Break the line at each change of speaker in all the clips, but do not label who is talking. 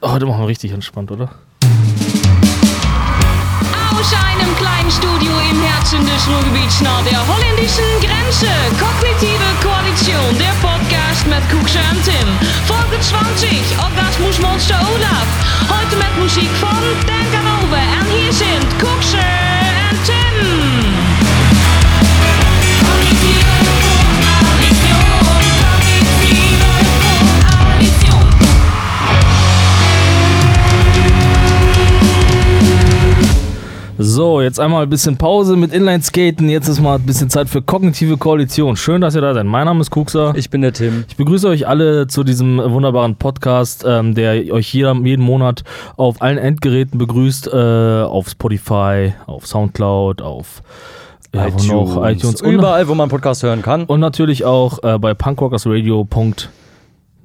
Heute machen wir richtig entspannt, oder?
Aus einem kleinen Studio im Herzen des Ruhrgebiets nahe der holländischen Grenze. Kognitive Koalition, der Podcast mit Kuksche und Tim. Folge 20, Orgasmus Monster Olaf. Heute mit Musik von Dan. Und hier sind Kuksche und Tim.
So, jetzt einmal ein bisschen Pause mit Inline-Skaten. Jetzt ist mal ein bisschen Zeit für kognitive Koalition. Schön, dass ihr da seid. Mein Name ist Kuxa.
Ich bin der Tim.
Ich begrüße euch alle zu diesem wunderbaren Podcast, ähm, der euch jeder, jeden Monat auf allen Endgeräten begrüßt. Äh, auf Spotify, auf Soundcloud, auf ja, iTunes.
Überall, wo man Podcast hören kann.
und natürlich auch äh, bei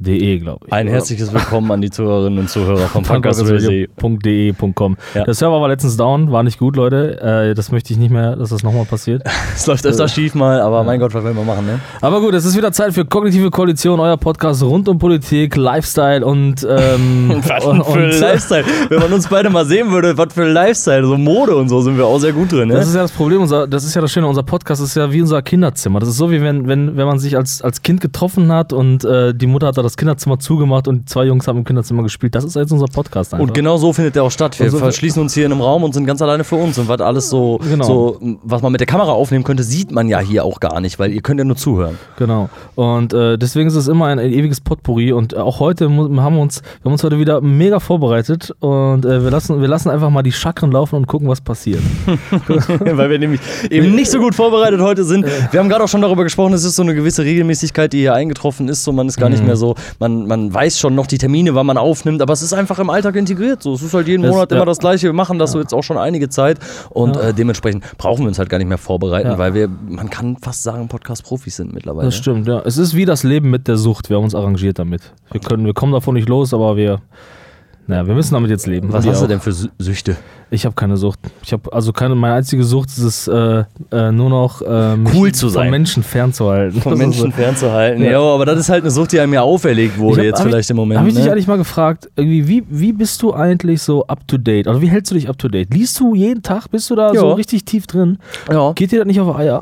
punkrockersradio.de, glaube ich.
Ein
oder?
herzliches Willkommen an die Zuhörerinnen und Zuhörer vom Podcast Radio.
punkrockersradio.de.com.
Ja.
Der Server war letztens down, war nicht gut, Leute. Äh, das möchte ich nicht mehr, dass das nochmal passiert.
Es läuft öfter schief mal, aber mein Gott, was will man machen, ne?
Aber gut, es ist wieder Zeit für Kognitive Koalition, euer Podcast rund um Politik, Lifestyle und. Ähm,
Was
und,
für ein
und-
Lifestyle. Wenn man uns beide mal sehen würde, was für ein Lifestyle, so Mode und so sind wir auch sehr gut drin, ne?
Das ist ja das Problem, unser, das ist ja das Schöne, unser Podcast ist ja wie unser Kinderzimmer. Das ist so, wie wenn, wenn, wenn man sich als, als Kind getroffen hat und äh, die Mutter hat da das Kinderzimmer zugemacht und die zwei Jungs haben im Kinderzimmer gespielt. Das ist jetzt unser Podcast einfach.
Und genau so findet der auch statt. Wir
so-
verschließen uns hier in einem Raum und sind ganz alleine für uns. Und was alles so,
Genau.
so, was man mit der Kamera aufnehmen könnte, sieht man ja hier auch gar nicht, weil ihr könnt ja nur zuhören.
Genau. Und äh, deswegen ist es immer ein, ein ewiges Potpourri. Und auch heute haben wir uns, wir haben uns heute wieder mega vorbereitet und äh, wir, lassen, wir lassen einfach mal die Chakren laufen und gucken, was passiert.
weil wir nämlich eben nicht so gut vorbereitet heute sind. Wir haben gerade auch schon darüber gesprochen, es ist so eine gewisse Regelmäßigkeit, die hier eingetroffen ist. So, man ist gar
Mhm.
nicht mehr so, man, man weiß schon noch die Termine, wann man aufnimmt, aber es ist einfach im Alltag integriert. So, es ist halt jeden
Das-
Monat
ja.
immer das Gleiche. Wir machen das so jetzt auch schon einige Zeit und
Ja.
äh, dementsprechend brauchen wir uns halt gar nicht mehr vorbereiten,
Ja.
weil wir, man kann fast sagen, Podcast-Profis sind mittlerweile.
Das stimmt, ja. Es ist wie das Leben mit der Sucht. Wir haben uns arrangiert damit. Wir, können, wir kommen davon nicht los, aber wir. Naja, wir müssen damit jetzt leben.
Was hast du
auch.
denn für Sü- Süchte?
Ich habe keine Sucht. Ich habe also keine. Meine einzige Sucht ist es, äh, äh, nur noch äh,
Cool zu sein.
von Menschen fernzuhalten.
Von Menschen fernzuhalten.
Ja.
Ja, aber das ist halt eine Sucht, die einem ja auferlegt wurde,
hab-
jetzt
hab
vielleicht
ich,
im Moment.
Habe ich dich
ne?
eigentlich mal gefragt, irgendwie, wie, wie bist du eigentlich so up to date? Also wie hältst du dich up to date? Liest du jeden Tag? Bist du da
Ja.
so richtig tief drin?
ja.
Geht dir das nicht auf Eier?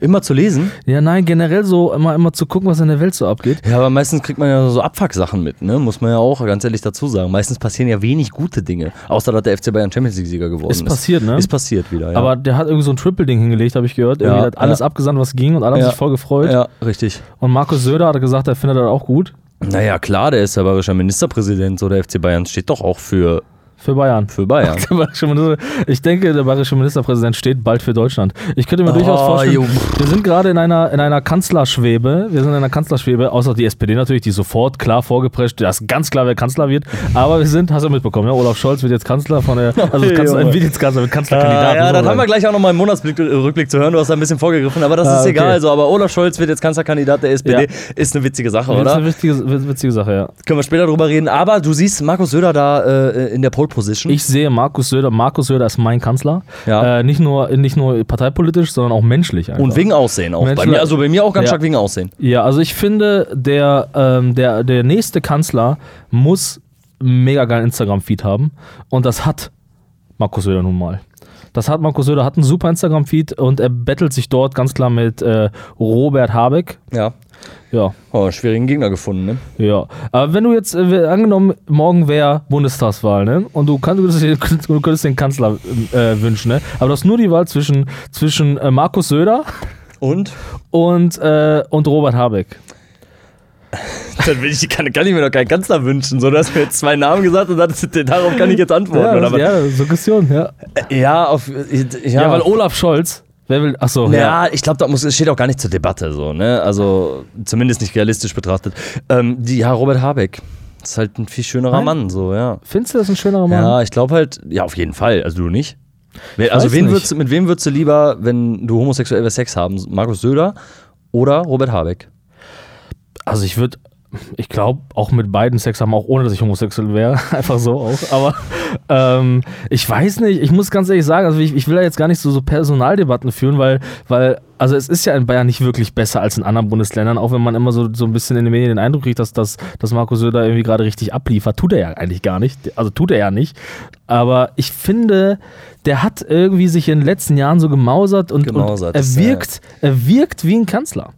Immer zu lesen.
Ja, nein, generell so immer, immer zu gucken, was in der Welt so abgeht.
Ja, aber meistens kriegt man ja so Abfuck-Sachen mit, ne? Muss man ja auch ganz ehrlich dazu sagen. Meistens passieren ja wenig gute Dinge. Außer, dass der FC Bayern Champions League-Sieger geworden ist.
Ist passiert, ne?
Ist passiert wieder, ja.
Aber der hat irgendwie so ein Triple-Ding hingelegt, habe ich gehört. Irgendwie
Ja,
hat alles
ja.
abgesandt, was ging und alle haben sich voll gefreut.
ja, richtig.
Und Markus Söder hat gesagt, er findet das auch gut.
Naja, klar, der ist ja bayerischer Ministerpräsident, so der FC Bayern steht doch auch für,
Für Bayern.
für Bayern.
Ich denke, der bayerische Ministerpräsident steht bald für Deutschland. Ich könnte mir durchaus
Oh,
vorstellen,
jo.
wir sind gerade in einer, in einer Kanzlerschwebe. Wir sind in einer Kanzlerschwebe, außer die SPD natürlich, die sofort klar vorgeprescht, ist ganz klar, wer Kanzler wird. Aber wir sind, hast du mitbekommen, ja? Olaf Scholz wird jetzt Kanzler von der, also Kanzler,
Junge.
wird jetzt Kanzler, wird Kanzlerkandidat.
Ah, ja,
man
dann haben wir gleich auch nochmal einen Monatsrückblick zu hören. Du hast da ein bisschen vorgegriffen, aber das
Ah,
ist
okay.
egal. Also, aber Olaf Scholz wird jetzt Kanzlerkandidat der SPD.
Ja.
Ist eine witzige Sache,
Das ist
oder?
eine witzige, witzige Sache, ja.
Können wir später drüber reden. Aber du siehst Markus Söder da äh, in der Pole Position.
Ich sehe Markus Söder, Markus Söder ist mein Kanzler.
Ja.
Äh, nicht, nur, nicht nur parteipolitisch, sondern auch menschlich. Einfach.
und wegen Aussehen auch. Bei
Menschen-
mir, also bei mir auch ganz
Ja.
stark wegen Aussehen.
Ja, also ich finde, der, ähm, der, der nächste Kanzler muss mega geilen Instagram-Feed haben. Und das hat Markus Söder nun mal. Das hat Markus Söder, hat einen super Instagram-Feed und er bettelt sich dort ganz klar mit äh, Robert Habeck.
Ja.
Ja,
Oh, schwierigen Gegner gefunden, ne?
ja. Aber wenn du jetzt, äh, angenommen, morgen wäre Bundestagswahl, ne? Und du, kannst, du, könntest, den Kanzler äh, wünschen, ne? Aber du hast nur die Wahl zwischen, zwischen äh, Markus Söder
Und?
und, äh, und Robert Habeck.
Dann will ich, kann, kann ich mir doch keinen Kanzler wünschen. So, du hast mir jetzt zwei Namen gesagt und das, darauf kann ich jetzt antworten.
Ja, das, ja, Suggestion, ja.
ja, auf, ja,
Ja, weil Olaf Scholz, wer will, achso,
Ja, ich glaube, da muss, es steht auch gar nicht zur Debatte, so, ne? Also, zumindest nicht realistisch betrachtet. Ähm, die, ja, Robert Habeck. Ist halt ein viel schönerer
Nein?
Mann, so, ja.
Findest du das ein schönerer Mann?
Ja, ich glaube halt, ja, auf jeden Fall. Also, du nicht? Wer- Also, wen
nicht.
würdest, mit wem würdest du lieber, wenn du homosexuell Sex haben? Markus Söder oder Robert Habeck?
Also ich würde, ich glaube, auch mit beiden Sex haben, auch ohne dass ich homosexuell wäre. Einfach so auch. Aber ähm, ich weiß nicht, ich muss ganz ehrlich sagen, also ich, ich will da jetzt gar nicht so, so Personaldebatten führen, weil, weil, also es ist ja in Bayern nicht wirklich besser als in anderen Bundesländern, auch wenn man immer so, so ein bisschen in den Medien den Eindruck kriegt, dass, dass, dass Markus Söder irgendwie gerade richtig abliefert. Tut er ja eigentlich gar nicht. Also tut er ja nicht. Aber ich finde, der hat irgendwie sich in den letzten Jahren so gemausert und,
Gemausert,
und er wirkt, er wirkt wie ein Kanzler.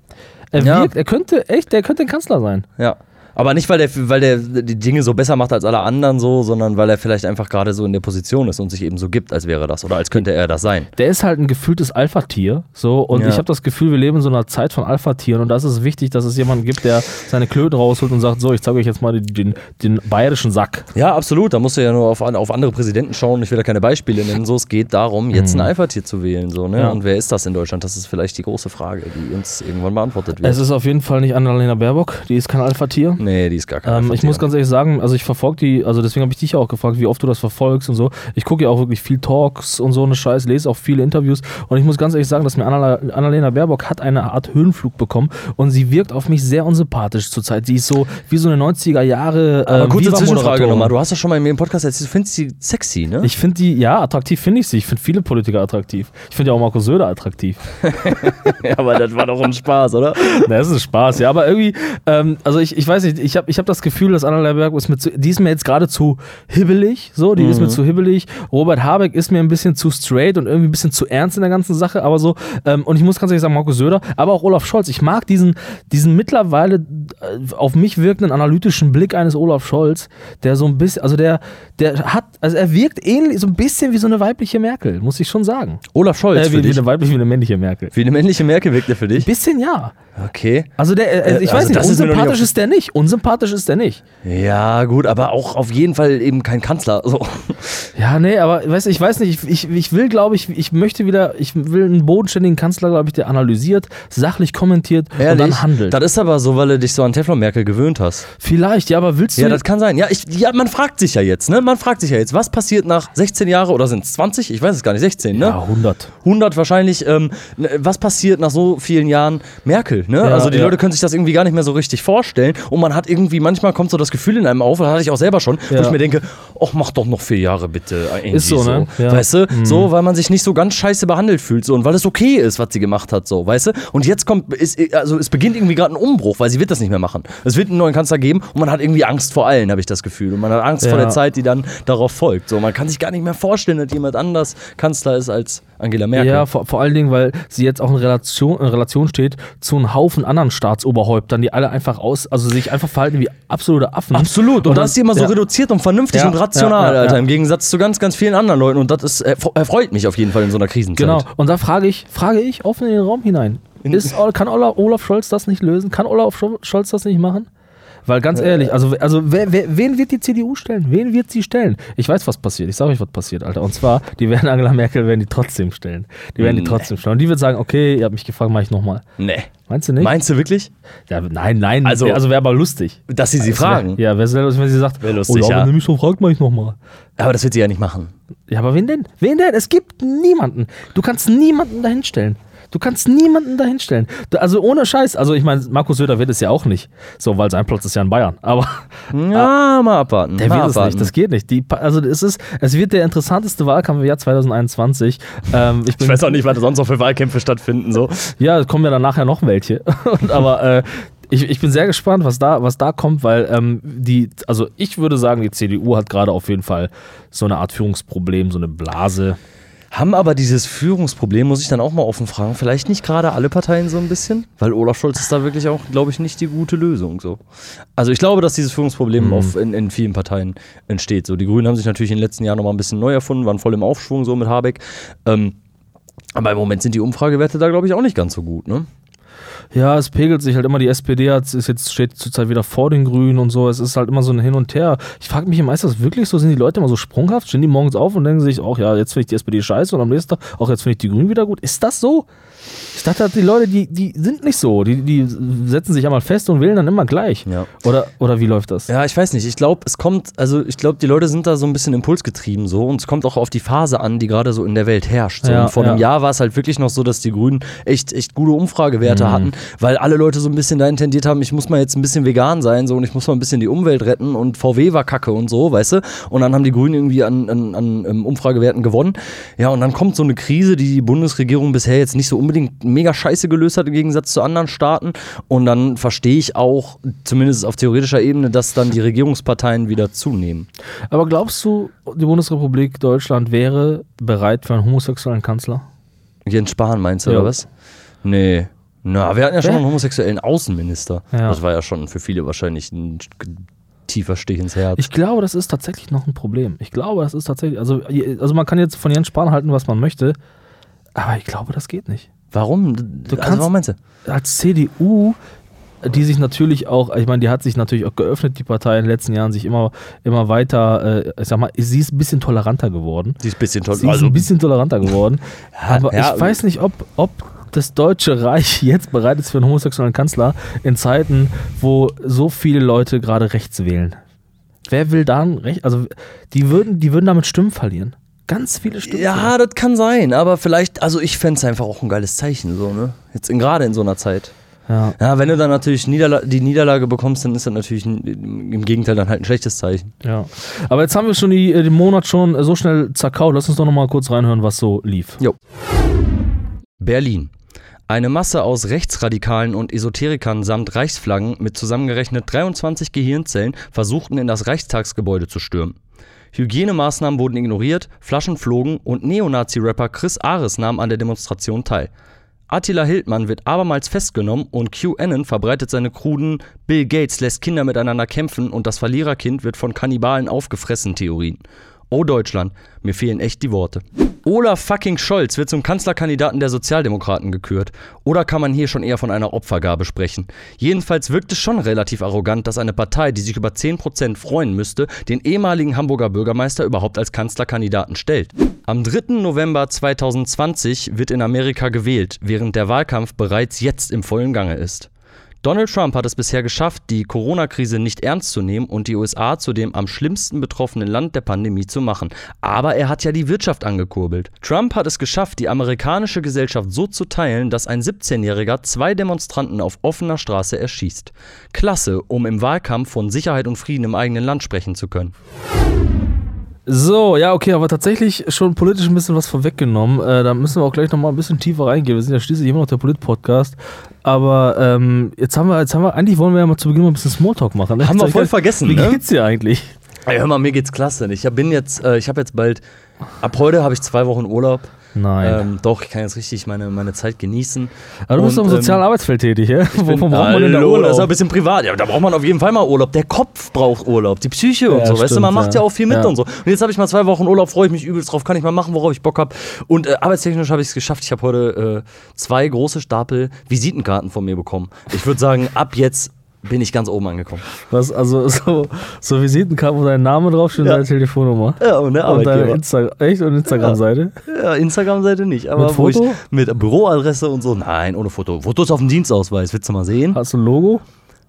Er
Ja.
wirkt, er könnte, echt, der könnte ein Kanzler sein.
Ja. Aber nicht, weil der, weil der die Dinge so besser macht als alle anderen so, sondern weil er vielleicht einfach gerade so in der Position ist und sich eben so gibt, als wäre das oder als könnte er das sein.
Der ist halt ein gefühltes Alpha-Tier. So, und
Ja.
ich habe das Gefühl, wir leben in so einer Zeit von Alpha-Tieren und da ist es wichtig, dass es jemanden gibt, der seine Klöten rausholt und sagt: So, ich zeige euch jetzt mal den, den, den bayerischen Sack.
Ja, absolut. Da musst du ja nur auf, auf andere Präsidenten schauen. Ich will da keine Beispiele nennen. So, es geht darum, jetzt ein Alpha-Tier zu wählen. So, ne?
Mhm. Ja.
Und wer ist das in Deutschland? Das ist vielleicht die große Frage, die uns irgendwann beantwortet wird.
Es ist auf jeden Fall nicht Annalena Baerbock, die ist kein Alpha-Tier.
nee, die ist gar kein
Ähm, ich muss ganz ehrlich sagen, also ich verfolge die, also deswegen habe ich dich ja auch gefragt, wie oft du das verfolgst und so. Ich gucke ja auch wirklich viel Talks und so eine Scheiß, lese auch viele Interviews und ich muss ganz ehrlich sagen, dass mir Annala- Annalena Baerbock hat eine Art Höhenflug bekommen und sie wirkt auf mich sehr unsympathisch zurzeit. Sie ist so wie so eine 90er Jahre äh,
Aber kurze Zwischenfrage nochmal. Du hast das schon mal in mir im Podcast erzählt, du findest sie sexy, ne?
Ich finde die, ja, attraktiv finde ich sie. Ich finde viele Politiker attraktiv. Ich finde ja auch Markus Söder attraktiv.
ja, aber das war doch ein Spaß, oder?
Na, das ist Spaß, ja. Aber irgendwie, ähm, also ich, ich weiß nicht, ich habe ich hab das Gefühl, dass Annalena Baerbock ist mir zu, die ist mir jetzt gerade zu hibbelig, so, die ist mir zu hibbelig. Robert Habeck ist mir ein bisschen zu straight und irgendwie ein bisschen zu ernst in der ganzen Sache, aber so, ähm, und ich muss ganz ehrlich sagen, Markus Söder, aber auch Olaf Scholz. Ich mag diesen, diesen mittlerweile äh, auf mich wirkenden analytischen Blick eines Olaf Scholz, der so ein bisschen, also der, der hat, also er wirkt ähnlich, so ein bisschen wie so eine weibliche Merkel, muss ich schon sagen.
Olaf Scholz
Äh,
für
wie, wie eine weibliche, wie eine männliche Merkel.
Wie eine männliche Merkel wirkt er für dich?
Bisschen ja.
Okay.
Also der, äh, ich
Äh,
weiß
also
nicht,
noch nicht
unsympathisch ist der nicht. Unsympathisch ist der nicht.
Ja, gut, aber auch auf jeden Fall eben kein Kanzler. So.
Ja, nee, aber weißt, ich weiß nicht, ich, ich, ich will, glaube ich, ich möchte wieder, ich will einen bodenständigen Kanzler, glaube ich, der analysiert, sachlich kommentiert und dann handelt.
Das ist aber so, weil du dich so an Teflon Merkel gewöhnt hast.
Vielleicht, ja, aber willst du.
Ja, das kann sein. Ja, ich, ja, man fragt sich ja jetzt, ne? Man fragt sich ja jetzt, was passiert nach 16 Jahren oder sind es 20? Ich weiß es gar nicht, 16, ne?
ja, 100.
100 wahrscheinlich. Ähm, ne, was passiert nach so vielen Jahren Merkel? Ne?
Ja,
also die
ja.
Leute können sich das irgendwie gar nicht mehr so richtig vorstellen. Und man hat irgendwie, manchmal kommt so das Gefühl in einem auf, das hatte ich auch selber schon, wo
Ja.
ich mir denke, ach, mach doch noch vier Jahre bitte.
Ist so, ne? Ja.
Weißt du? So, weil man sich nicht so ganz scheiße behandelt fühlt. So, und weil es okay ist, was sie gemacht hat, so, weißt du? Und jetzt kommt, ist, also es beginnt irgendwie gerade ein Umbruch, weil sie wird das nicht mehr machen. Es wird einen neuen Kanzler geben und man hat irgendwie Angst vor allen, habe ich das Gefühl. Und man hat Angst vor
Ja.
der Zeit, die dann darauf folgt. So, man kann sich gar nicht mehr vorstellen, dass jemand anders Kanzler ist als Angela Merkel.
Ja, vor, vor allen Dingen, weil sie jetzt auch in Relation, in Relation steht zu einem Haufen anderen Staatsoberhäuptern, die alle einfach aus, also sich einfach verhalten wie absolute Affen.
Absolut. Und,
dann-
das ist immer so
ja.
reduziert und vernünftig
Ja,
und rational,
ja,
Alter. Im Gegensatz zu ganz, ganz vielen anderen Leuten. Und das ist, erfre- erfreut mich auf jeden Fall in so einer Krisenzeit.
Genau. Und da frage ich, frage ich offen in den Raum hinein. Ist, kann Olaf, Scholz das nicht lösen? Kann Olaf Scho- Scholz das nicht machen? Weil ganz ehrlich, also, also wer, wer, wen wird die CDU stellen? Wen wird sie stellen? Ich weiß, was passiert. Ich sage euch, was passiert, Alter. Und zwar, die werden Angela Merkel werden die trotzdem stellen. Die werden die trotzdem stellen. Und die wird sagen, okay, ihr habt mich gefragt, mache ich nochmal.
Nee.
Meinst du nicht?
Meinst du wirklich,
ja, nein, nein.
Also-
Also, also wäre aber lustig.
dass sie sie fragen?
Ja, wäre sehr lustig, wenn sie sagt,
Wär lustig,
oh, ja,
ja.
wenn du mich so fragt, mache ich nochmal.
Aber das wird sie ja nicht machen.
Ja, aber wen denn? Wen denn? Es gibt niemanden. Du kannst niemanden dahinstellen. Du kannst niemanden dahinstellen. Da- Also ohne Scheiß. Also ich meine, Markus Söder wird es ja auch nicht. So, weil sein Platz ist ja in Bayern. Aber
Ja, mal abwarten.
der
mal
wird es nicht. Das geht nicht. Die, also es ist, es wird der interessanteste Wahlkampf im Jahr 2021. Ähm, ich
ich weiß auch nicht, was sonst noch für Wahlkämpfe stattfinden. So.
Ja, es kommen ja dann nachher noch welche. Und, aber äh, ich, ich bin sehr gespannt, was da, was da kommt, weil ähm, die, also ich würde sagen, die CDU hat gerade auf jeden Fall so eine Art Führungsproblem, so eine Blase.
Haben aber dieses Führungsproblem, muss ich dann auch mal offen fragen, vielleicht nicht gerade alle Parteien so ein bisschen? Weil Olaf Scholz ist da wirklich auch, glaube ich, nicht die gute Lösung. So. Also ich glaube, dass dieses Führungsproblem auf, in, in vielen Parteien entsteht. So, die Grünen haben sich natürlich in den letzten Jahren nochmal ein bisschen neu erfunden, waren voll im Aufschwung so mit Habeck. Ähm, aber im Moment sind die Umfragewerte da, glaube ich, auch nicht ganz so gut. Ne?
Ja, es pegelt sich halt immer. Die SPD hat, ist jetzt, steht zurzeit wieder vor den Grünen und so. Es ist halt immer so ein Hin und Her. Ich frage mich immer, ist das wirklich so? Sind die Leute immer so sprunghaft? Stehen die morgens auf und denken sich, ach ja, jetzt finde ich die SPD scheiße und am nächsten Tag, auch jetzt finde ich die Grünen wieder gut? Ist das so? Ich dachte, die Leute, die, die sind nicht so. Die, die setzen sich einmal fest und wählen dann immer gleich.
Ja.
Oder, oder wie läuft das?
Ja, ich weiß nicht. Ich glaube, es kommt, also ich glaube, die Leute sind da so ein bisschen impulsgetrieben so und es kommt auch auf die Phase an, die gerade so in der Welt herrscht. So.
Ja,
vor einem
ja.
Jahr war es halt wirklich noch so, dass die Grünen echt, echt gute Umfragewerte Krise hatten, weil alle Leute so ein bisschen dahin tendiert haben, ich muss mal jetzt ein bisschen vegan sein so und ich muss mal ein bisschen die Umwelt retten und VW war kacke und so, weißt du? Und dann haben die Grünen irgendwie an, an, an ähm, Umfragewerten gewonnen. Ja, und dann kommt so eine Krise, die die Bundesregierung bisher jetzt nicht so unbedingt mega scheiße gelöst hat im Gegensatz zu anderen Staaten. Und dann verstehe ich auch, zumindest auf theoretischer Ebene, dass dann die Regierungsparteien wieder zunehmen.
Aber glaubst du, die Bundesrepublik Deutschland wäre bereit für einen homosexuellen Kanzler?
Jens Spahn meinst du,
Ja.
oder was? Nee. Na, wir hatten ja schon
Wer?
einen homosexuellen Außenminister.
Ja.
Das war ja schon für viele wahrscheinlich ein tiefer Stich ins Herz.
Ich glaube, das ist tatsächlich noch ein Problem. Ich glaube, das ist tatsächlich, also, also man kann jetzt von Jens Spahn halten, was man möchte, aber ich glaube, das geht nicht.
Warum?
Du
also,
kannst-
warum meinst du?
Als CDU, die sich natürlich auch, ich meine, die hat sich natürlich auch geöffnet, die Partei in den letzten Jahren, sich immer, immer weiter, äh, ich sag mal, sie ist ein bisschen toleranter geworden.
Sie ist ein bisschen toll.
Sie ist
Also,
ein bisschen toleranter geworden.
Ja,
aber
ja,
ich weiß nicht, ob, ob das Deutsche Reich jetzt bereit ist für einen homosexuellen Kanzler in Zeiten, wo so viele Leute gerade rechts wählen. Wer will dann recht? Also, die würden, die würden damit Stimmen verlieren. Ganz viele Stimmen.
ja, das kann sein, aber vielleicht, also ich fände es einfach auch ein geiles Zeichen, so, ne? Jetzt gerade in so einer Zeit.
Ja.
Ja, wenn du dann natürlich Niederla die Niederlage bekommst, dann ist das natürlich im Gegenteil dann halt ein schlechtes Zeichen.
ja. Aber jetzt haben wir schon die, äh, den Monat schon äh, so schnell zerkaut. Lass uns doch noch mal kurz reinhören, was so lief.
Jo. Berlin. Eine Masse aus Rechtsradikalen und Esoterikern samt Reichsflaggen mit zusammengerechnet 23 Gehirnzellen versuchten in das Reichstagsgebäude zu stürmen. Hygienemaßnahmen wurden ignoriert, Flaschen flogen und Neonazi-Rapper Chris Ares nahm an der Demonstration teil. Attila Hildmann wird abermals festgenommen und QAnon verbreitet seine kruden Bill Gates lässt Kinder miteinander kämpfen und das Verliererkind wird von Kannibalen aufgefressen Theorien. Oh Deutschland, mir fehlen echt die Worte. Olaf fucking Scholz wird zum Kanzlerkandidaten der Sozialdemokraten gekürt. Oder kann man hier schon eher von einer Opfergabe sprechen? Jedenfalls wirkt es schon relativ arrogant, dass eine Partei, die sich über 10% freuen müsste, den ehemaligen Hamburger Bürgermeister überhaupt als Kanzlerkandidaten stellt. Am 3. November 2020 wird in Amerika gewählt, während der Wahlkampf bereits jetzt im vollen Gange ist. Donald Trump hat es bisher geschafft, die Corona-Krise nicht ernst zu nehmen und die USA zu dem am schlimmsten betroffenen Land der Pandemie zu machen. Aber er hat ja die Wirtschaft angekurbelt. Trump hat es geschafft, die amerikanische Gesellschaft so zu teilen, dass ein 17-Jähriger zwei Demonstranten auf offener Straße erschießt. Klasse, um im Wahlkampf von Sicherheit und Frieden im eigenen Land sprechen zu können.
So, ja, okay, aber tatsächlich schon politisch ein bisschen was vorweggenommen. Äh, da müssen wir auch gleich nochmal ein bisschen tiefer reingehen. Wir sind ja schließlich immer noch der Polit-Podcast. Aber ähm, jetzt haben wir, jetzt haben wir, eigentlich wollen wir ja mal zu Beginn mal ein bisschen Smalltalk machen. Ne?
Haben wir voll
ich-
vergessen,
Wie
ne?
geht's dir eigentlich?
Ey, hör mal, mir geht's klasse. Ich bin jetzt, äh, ich habe jetzt bald, ab heute habe ich zwei Wochen Urlaub.
Nein.
Ähm, doch, ich kann jetzt richtig meine, meine Zeit genießen.
aber du bist
und,
doch im sozialen
ähm,
Arbeitsfeld tätig, ja? Wovon braucht man denn da Urlaub?
Das ist ein bisschen privat. Ja, da braucht man auf jeden Fall mal Urlaub. Der Kopf braucht Urlaub, die Psyche und
Ja,
so. weißt du,
stimmt,
man macht ja
ja.
auch viel mit
Ja.
und so. Und jetzt habe ich mal zwei Wochen Urlaub, freue ich mich übelst drauf, kann ich mal machen, worauf ich Bock habe. Und äh, arbeitstechnisch habe ich es geschafft. Ich habe heute äh, zwei große Stapel Visitenkarten von mir bekommen. Ich würde sagen, ab jetzt bin ich ganz oben angekommen.
Was, also so, so Visitenkarten, wo dein Name draufsteht und
Ja.
deine Telefonnummer.
Ja, und
Und deine. Insta echt und Instagram-Seite.
Ja, Instagram-Seite nicht, aber
Mit Foto?
mit Büroadresse und so. Nein, ohne Foto. Fotos auf dem Dienstausweis, willst du mal sehen?
Hast du ein Logo?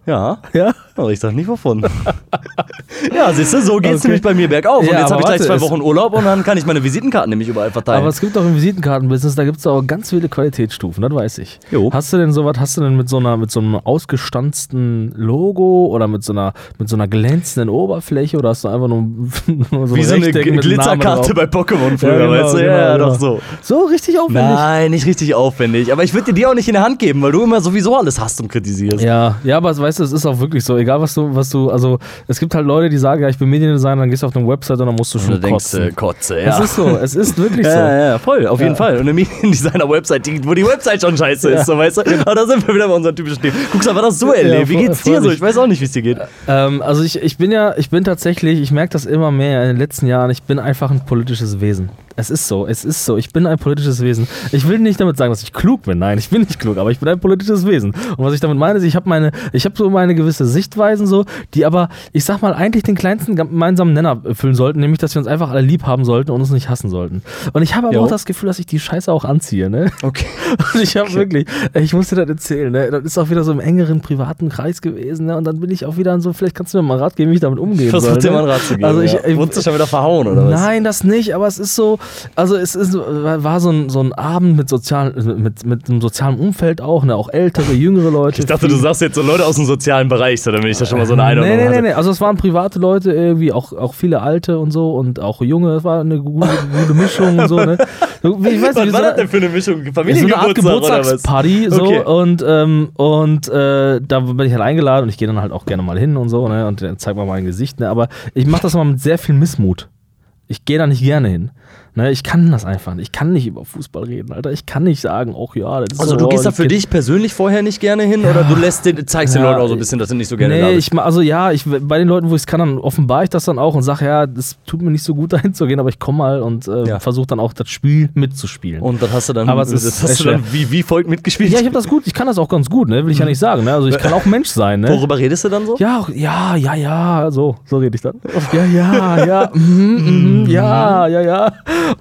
Ja.
Ja.
Aber ich sag nicht wovon. ja, siehst du, so geht's
Okay.
nämlich bei mir bergauf.
Ja,
und jetzt habe ich gleich zwei Wochen Urlaub und dann kann ich meine Visitenkarten nämlich überall verteilen.
Aber es gibt auch im Visitenkartenbusiness, da gibt es auch ganz viele Qualitätsstufen, das weiß ich.
Jo.
Hast du denn sowas, hast du denn mit so einer, mit so einem ausgestanzten Logo oder mit so einer, mit so einer glänzenden Oberfläche oder hast du einfach nur, nur so
Wie so eine Glitzerkarte bei Pokémon
Ja,
früher,
genau,
weißt du?
genau,
ja,
genau.
doch so.
So richtig aufwendig.
Nein, nicht richtig aufwendig. Aber ich würde dir die auch nicht in der Hand geben, weil du immer sowieso alles hast und kritisierst.
Ja, ja, aber weißt du, es ist auch wirklich so, egal was du, was du, also es gibt halt Leute, die sagen, ja, ich bin Mediendesigner, dann gehst du auf eine Website und dann musst du
Und
schon
du denkst,
kotzen.
äh, Kotze,
Es
ja.
ist so, es ist wirklich so.
Ja, ja, voll, auf jeden
Ja.
Fall. Und eine Mediendesigner-Website, die- wo die Website schon scheiße ist, so weißt du? Aber da sind wir wieder bei unserem typischen Thema. Guckst du, was hast du erlebt? Wie geht's dir so? Ich weiß auch nicht, wie es dir geht.
Ähm, also ich, ich bin ja, ich bin tatsächlich, ich merke das immer mehr in den letzten Jahren, ich bin einfach ein politisches Wesen. Es ist so, es ist so. Ich bin ein politisches Wesen. Ich will nicht damit sagen, dass ich klug bin. Nein, ich bin nicht klug, aber ich bin ein politisches Wesen. Und was ich damit meine, ist, ich habe meine, ich habe so meine gewisse Sichtweisen so, die aber, ich sag mal, eigentlich den kleinsten gemeinsamen Nenner erfüllen sollten, nämlich, dass wir uns einfach alle lieb haben sollten und uns nicht hassen sollten. Und ich habe aber
Jo.
auch das Gefühl, dass ich die Scheiße auch anziehe, ne?
Okay.
Und ich habe wirklich, ich muss dir das erzählen, ne? das ist auch wieder so im engeren privaten Kreis gewesen, ne? und dann bin ich auch wieder an so, vielleicht kannst du mir mal einen Rat geben, wie ich damit umgehen soll.
Versuch dir
ne?
mal einen Rat zu geben.
Also ich,
ja.
ich,
Wurdest du schon wieder verhauen, oder was?
Nein, das nicht, aber es ist so, also es ist, war so ein, so ein Abend mit, sozial, mit, mit einem sozialen Umfeld auch, ne? auch ältere, jüngere Leute.
Ich dachte, du sagst jetzt so Leute aus dem sozialen Bereich, so, damit ich da schon mal so eine
Nee,
Einordnung
nee, nee,
hatte.
nee. Also es waren private Leute irgendwie, auch, auch viele alte und so und auch junge. Es war eine gute, gute Mischung und so. Ne? So, Ich weiß
Was
nicht,
war
so,
das denn für eine Mischung?
so eine Art
Familiengeburtstag was?
Geburtstagsparty so
Okay.
und, ähm, und äh, da bin ich halt eingeladen und ich gehe dann halt auch gerne mal hin und so ne? und dann zeig mal mein Gesicht. Ne? Aber ich mache das immer mit sehr viel Missmut. Ich gehe da nicht gerne hin. Ne? Ich kann das einfach nicht. Ich kann nicht über Fußball reden, Alter. Ich kann nicht sagen, auch ja, das ist
Also
so,
du gehst da für dich persönlich vorher nicht gerne hin oder du lässt den, zeigst den
Ja,
Leuten auch so ein bisschen, dass du nicht so gerne da
Nee,
bist?
ich, also ja, ich, bei den Leuten, wo ich es kann, dann offenbare ich das dann auch und sage, ja, das tut mir nicht so gut dahin zu gehen, aber ich komme mal und äh,
Ja.
versuche dann auch das Spiel mitzuspielen.
Und das hast du dann,
Aber es ist
hast du dann wie, wie folgt mitgespielt?
ja, ich habe das gut, ich kann das auch ganz gut, ne? will ich ja nicht sagen. Ne? Also ich kann auch Mensch sein. Ne?
Worüber redest du dann so?
Ja, ja, ja, ja, so, so rede ich dann. Ja, ja, ja, mhm, mhm, ja, ja, ja.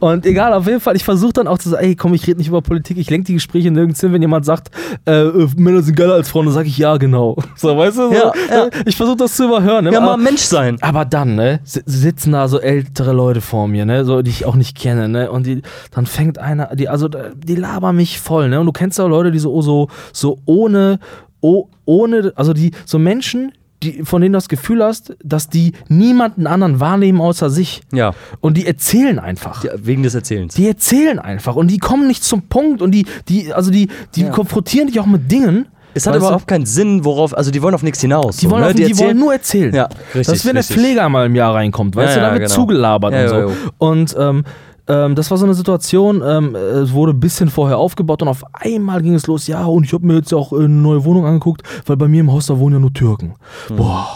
Und egal, auf jeden Fall, ich versuche dann auch zu sagen, ey, komm, ich rede nicht über Politik, ich lenke die Gespräche nirgends hin, wenn jemand sagt, äh, äh, Männer sind geiler als Frauen, dann sage ich ja, genau. So, weißt du? So,
Ja, ja.
Ich versuche das zu überhören. Ne?
Ja, mal Mensch sein.
aber dann, ne, si- sitzen da so ältere Leute vor mir, ne, so, die ich auch nicht kenne, ne, und die, dann fängt einer, die, also, die labern mich voll, ne, und du kennst ja Leute, die so, so, so ohne, oh, ohne, also die, so Menschen, die, von denen du das Gefühl hast, dass die niemanden anderen wahrnehmen außer sich.
Ja.
Und die erzählen einfach.
ja, wegen des Erzählens.
Die erzählen einfach und die kommen nicht zum Punkt und die, die, also die, die
Ja.
konfrontieren dich auch mit Dingen.
es hat überhaupt keinen Sinn, worauf, also die wollen auf nichts hinaus.
Die,
so,
wollen,
ne?
auf, die,
erzählen-
wollen nur erzählen.
Ja, richtig,
Das ist, wenn
richtig.
der Pfleger einmal im Jahr reinkommt, weißt
Ja,
du, da
ja,
wird
genau.
zugelabert
Ja,
und so.
ja, ja.
Und ähm, ähm, das war so eine Situation, ähm, es wurde ein bisschen vorher aufgebaut und auf einmal ging es los, ja, und ich habe mir jetzt auch äh, eine neue Wohnung angeguckt, weil bei mir im Haus, da wohnen ja nur Türken.
Hm.
Boah.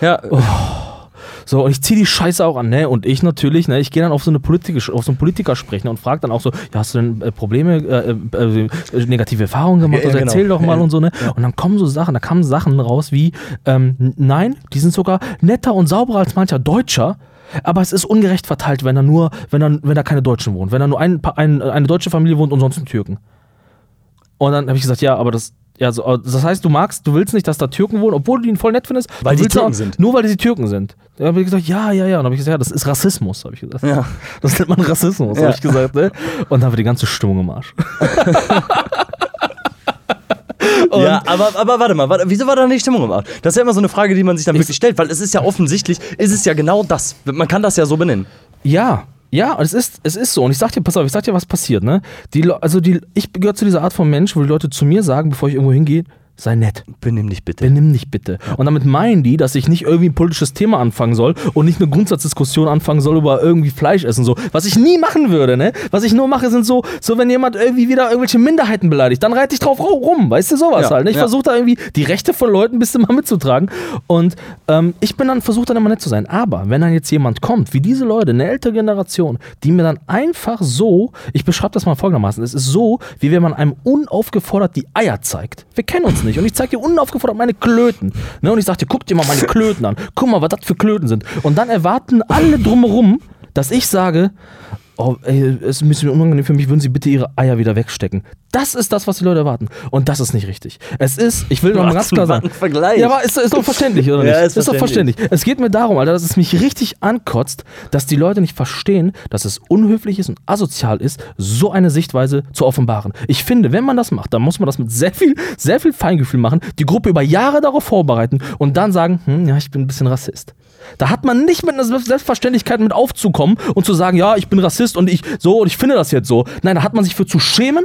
Ja,
Oh. So, und ich ziehe die Scheiße auch an, ne? Und ich natürlich, ne? Ich gehe dann auf so eine auf so einen Politiker sprechen und frage dann auch so, ja, hast du denn äh, Probleme, äh, äh, äh, negative Erfahrungen gemacht?
Ja, ja,
also erzähl
genau.
doch mal
Ja.
und so, ne? Und dann kommen so Sachen, da kamen Sachen raus wie, ähm, nein, die sind sogar netter und sauberer als mancher Deutscher. Aber es ist ungerecht verteilt, wenn da nur, wenn da, wenn da keine Deutschen wohnen, wenn da nur ein, ein, eine deutsche Familie wohnt und sonst ein Türken. Und dann habe ich gesagt, ja, aber das, ja, so, das heißt, du magst, du willst nicht, dass da Türken wohnen, obwohl du ihn voll nett findest.
Weil die Türken
auch-
sind.
Nur weil die Türken sind. Da habe ich gesagt, ja, ja, ja. Und dann habe ich gesagt, ja, das ist Rassismus, habe ich gesagt.
Ja.
Das nennt man Rassismus,
Ja.
habe ich gesagt. Ne? Und dann war die ganze Stimmung im Arsch. Und-
ja aber, aber warte mal, warte, wieso war da nicht Stimmung im Arsch? Das ist ja immer so eine Frage, die man sich dann wirklich stellt, weil es ist ja offensichtlich, ist es ja genau das. Man kann das ja so benennen.
Ja, ja, es ist, es ist so. Und ich sag dir, pass auf, ich sag dir, was passiert, ne? Die, also die, ich gehöre zu dieser Art von Mensch, wo die Leute zu mir sagen, bevor ich irgendwo hingehe, sei nett.
Benimm dich bitte.
Benimm dich bitte. Und damit meinen die, dass ich nicht irgendwie ein politisches Thema anfangen soll und nicht eine Grundsatzdiskussion anfangen soll über irgendwie Fleisch essen. So. Was ich nie machen würde, ne? Was ich nur mache, sind so, so wenn jemand irgendwie wieder irgendwelche Minderheiten beleidigt, dann reite ich drauf ru- rum. Weißt du, sowas
Ja,
halt. Ne? Ich
ja.
versuche da irgendwie die Rechte von Leuten ein bisschen mal mitzutragen. Und ähm, ich bin dann, versuche dann immer nett zu sein. Aber wenn dann jetzt jemand kommt, wie diese Leute, eine ältere Generation, die mir dann einfach so, ich beschreibe das mal folgendermaßen, es ist so, wie wenn man einem unaufgefordert die Eier zeigt. Wir kennen uns nicht. Und ich zeige dir unaufgefordert meine Klöten. Ne? Und ich sage dir, guck dir mal meine Klöten an. Guck mal, was das für Klöten sind. Und dann erwarten alle drumherum, dass ich sage, oh, ey, es ist ein bisschen unangenehm für mich, würden Sie bitte Ihre Eier wieder wegstecken. Das ist das, was die Leute erwarten. Und das ist nicht richtig. Es ist, ich will noch mal
Was
ganz klar sagen.
Vergleich.
Ja, aber ist, ist doch verständlich, oder nicht?
Ja, ist
doch
verständlich.
verständlich. Es geht mir darum, Alter, dass es mich richtig ankotzt, dass die Leute nicht verstehen, dass es unhöflich ist und asozial ist, so eine Sichtweise zu offenbaren. Ich finde, wenn man das macht, dann muss man das mit sehr viel, sehr viel Feingefühl machen, die Gruppe über Jahre darauf vorbereiten und dann sagen, hm, ja, ich bin ein bisschen Rassist. Da hat man nicht mit einer Selbstverständlichkeit mit aufzukommen und zu sagen, ja, ich bin Rassist und ich so und ich finde das jetzt so. Nein, da hat man sich für zu schämen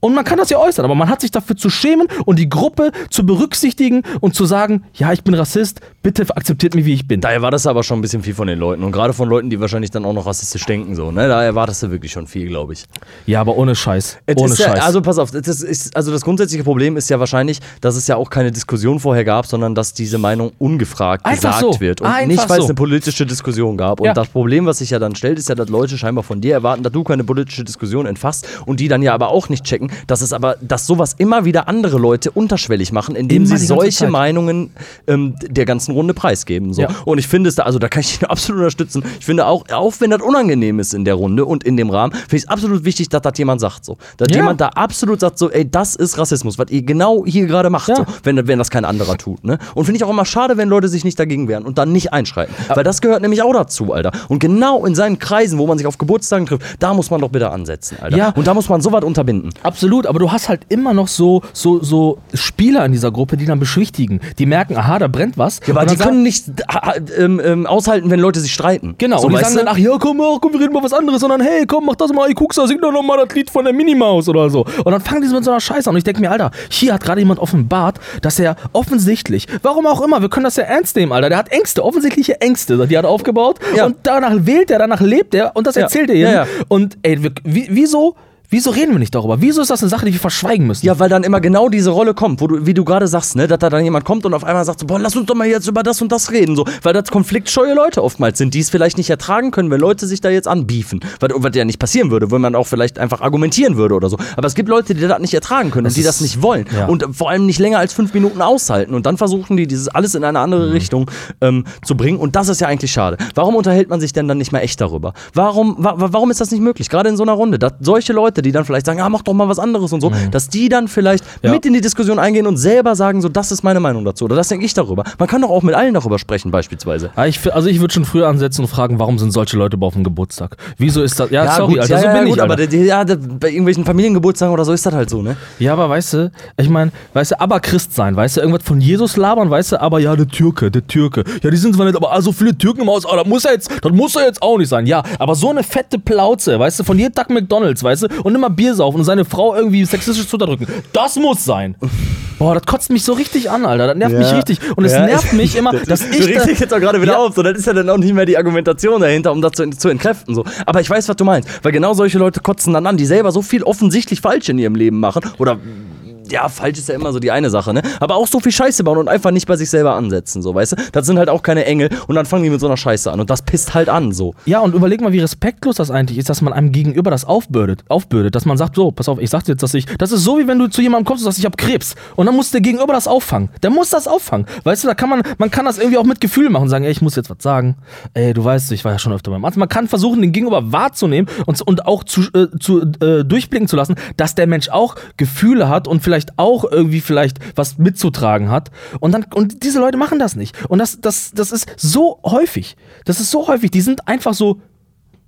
und man kann das ja äußern, aber man hat sich dafür zu schämen und die Gruppe zu berücksichtigen und zu sagen, ja, ich bin Rassist, bitte akzeptiert mich, wie ich bin.
Da erwartest du aber schon ein bisschen viel von den Leuten. Und gerade von Leuten, die wahrscheinlich dann auch noch rassistisch denken. So, ne? Da erwartest du wirklich schon viel, glaube ich.
Ja, aber ohne Scheiß.
Es
ohne
ist ja,
Scheiß.
also pass auf, das ist, also das grundsätzliche Problem ist ja wahrscheinlich, dass es ja auch keine Diskussion vorher gab, sondern dass diese Meinung ungefragt
Einfach
gesagt
so.
wird. Und
Einfach
nicht, weil es
so.
eine politische Diskussion gab. Und
Ja.
das Problem, was sich ja dann stellt, ist ja, dass Leute scheinbar von dir erwarten, dass du keine politische Diskussion entfasst und die dann ja aber auch nicht checken, denken, dass es aber, dass sowas immer wieder andere Leute unterschwellig machen, indem
Immer
sie solche
Zeit.
Meinungen ähm, der ganzen Runde preisgeben. So.
Ja.
Und ich finde es da, also da kann ich ihn absolut unterstützen. Ich finde auch, auch wenn das unangenehm ist in der Runde und in dem Rahmen, finde ich es absolut wichtig, dass das jemand sagt. So. Dass
Ja.
jemand da absolut sagt, so, ey, das ist Rassismus, was ihr genau hier gerade macht,
Ja.
so, wenn, wenn das kein anderer tut. Ne? Und finde ich auch immer schade, wenn Leute sich nicht dagegen wehren und dann nicht einschreiten. Weil das gehört nämlich auch dazu, Alter. Und genau in seinen Kreisen, wo man sich auf Geburtstagen trifft, da muss man doch bitte ansetzen, Alter.
Ja.
Und da muss man sowas unterbinden.
Absolut, aber du hast halt immer noch so, so, so Spieler in dieser Gruppe, die dann beschwichtigen. Die merken, aha, da brennt was.
Ja, aber die
dann
können nicht ähm, ähm, aushalten, wenn Leute sich streiten.
Genau,
so,
und die sagen dann,
du?
ach ja, komm, ach, komm, wir reden mal was anderes, sondern hey, komm, mach das mal, ey, guck's, da sing doch noch mal das Lied von der Minimaus oder so. Und dann fangen die mit so einer Scheiße an und ich denke mir, Alter, hier hat gerade jemand offenbart, dass er offensichtlich, warum auch immer, wir können das ja ernst nehmen, Alter, der hat Ängste, offensichtliche Ängste, die hat er aufgebaut
Ja.
und danach wählt er, danach lebt er und das
Ja.
erzählt er jedem.
Ja.
Und ey, wieso, wieso reden wir nicht darüber? Wieso ist das eine Sache, die wir verschweigen müssen?
Ja, weil dann immer genau diese Rolle kommt, wo du, wie du gerade sagst, ne, dass da dann jemand kommt und auf einmal sagt, so, boah, lass uns doch mal jetzt über das und das reden, so, weil das konfliktscheue Leute oftmals sind, die es vielleicht nicht ertragen können, wenn Leute sich da jetzt anbiefen, was, was ja nicht passieren würde, wenn man auch vielleicht einfach argumentieren würde oder so. Aber es gibt Leute, die das nicht ertragen können und die das nicht wollen
ja.
und vor allem nicht länger als fünf Minuten aushalten und dann versuchen die dieses alles in eine
Mhm.
andere Richtung ähm, zu bringen und das ist ja eigentlich schade. Warum unterhält man sich denn dann nicht mehr echt darüber? Warum, wa wa- warum ist das nicht möglich? Gerade in so einer Runde, dass solche Leute, die dann vielleicht sagen, ah, mach doch mal was anderes und so, dass die dann vielleicht
Mhm. Ja.
mit in die Diskussion eingehen und selber sagen, so, das ist meine Meinung dazu oder das denke ich darüber. Man kann doch auch mit allen darüber sprechen, beispielsweise.
Ja, ich, also ich würde schon früher ansetzen und fragen, warum sind solche Leute überhaupt auf dem Geburtstag? Wieso ist das? Ja, sorry,
gut,
Alter,
ja,
so
ja,
bin
gut,
ich.
aber der- ja, bei irgendwelchen Familiengeburtstagen oder so ist das halt so, ne?
Ja, aber weißt du, ich meine, weißt du, aber Christ sein, weißt du, irgendwas von Jesus labern, weißt du, aber ja, der Türke, der Türke. Ja, die sind zwar nicht, aber ah, so viele Türken im Haus, ah, das muss ja jetzt, das muss ja jetzt auch nicht sein. Ja, aber so eine fette Plauze, weißt du, von jedem Tag McDonalds, weißt du, und immer Bier saufen und seine Frau irgendwie sexistisch zu unterdrücken. Das muss sein. Boah, das kotzt mich so richtig an, Alter. Das nervt
Ja.
mich richtig. Und es
Ja.
nervt mich immer, dass
du
ich.
regst
Da,
dich jetzt auch gerade wieder
Ja.
auf, so, das ist ja dann auch nicht mehr die Argumentation dahinter, um das zu, zu entkräften. So. Aber ich weiß, was du meinst, weil genau solche Leute kotzen dann an, die selber so viel offensichtlich falsch in ihrem Leben machen oder ja, falsch ist ja immer so die eine Sache, ne? Aber auch so viel Scheiße bauen und einfach nicht bei sich selber ansetzen, so, weißt du? Das sind halt auch keine Engel und dann fangen die mit so einer Scheiße an und das pisst halt an, so.
ja, und überleg mal, wie respektlos das eigentlich ist, dass man einem gegenüber das aufbürdet, aufbürdet. Dass man sagt, so, pass auf, ich sag dir jetzt, dass ich. Das ist so, wie wenn du zu jemandem kommst und sagst, ich hab Krebs. Und dann muss der Gegenüber das auffangen. Der muss das auffangen. Weißt du, da kann man, man kann das irgendwie auch mit Gefühl machen und sagen, ey, ich muss jetzt was sagen. Ey, du weißt, ich war ja schon öfter beim Arzt. Man kann versuchen, den Gegenüber wahrzunehmen und, und auch zu, äh, zu äh, durchblicken zu lassen, dass der Mensch auch Gefühle hat und vielleicht auch irgendwie vielleicht was mitzutragen hat. Und dann, und diese Leute machen das nicht. Und das, das, das ist so häufig. Das ist so häufig. Die sind einfach so,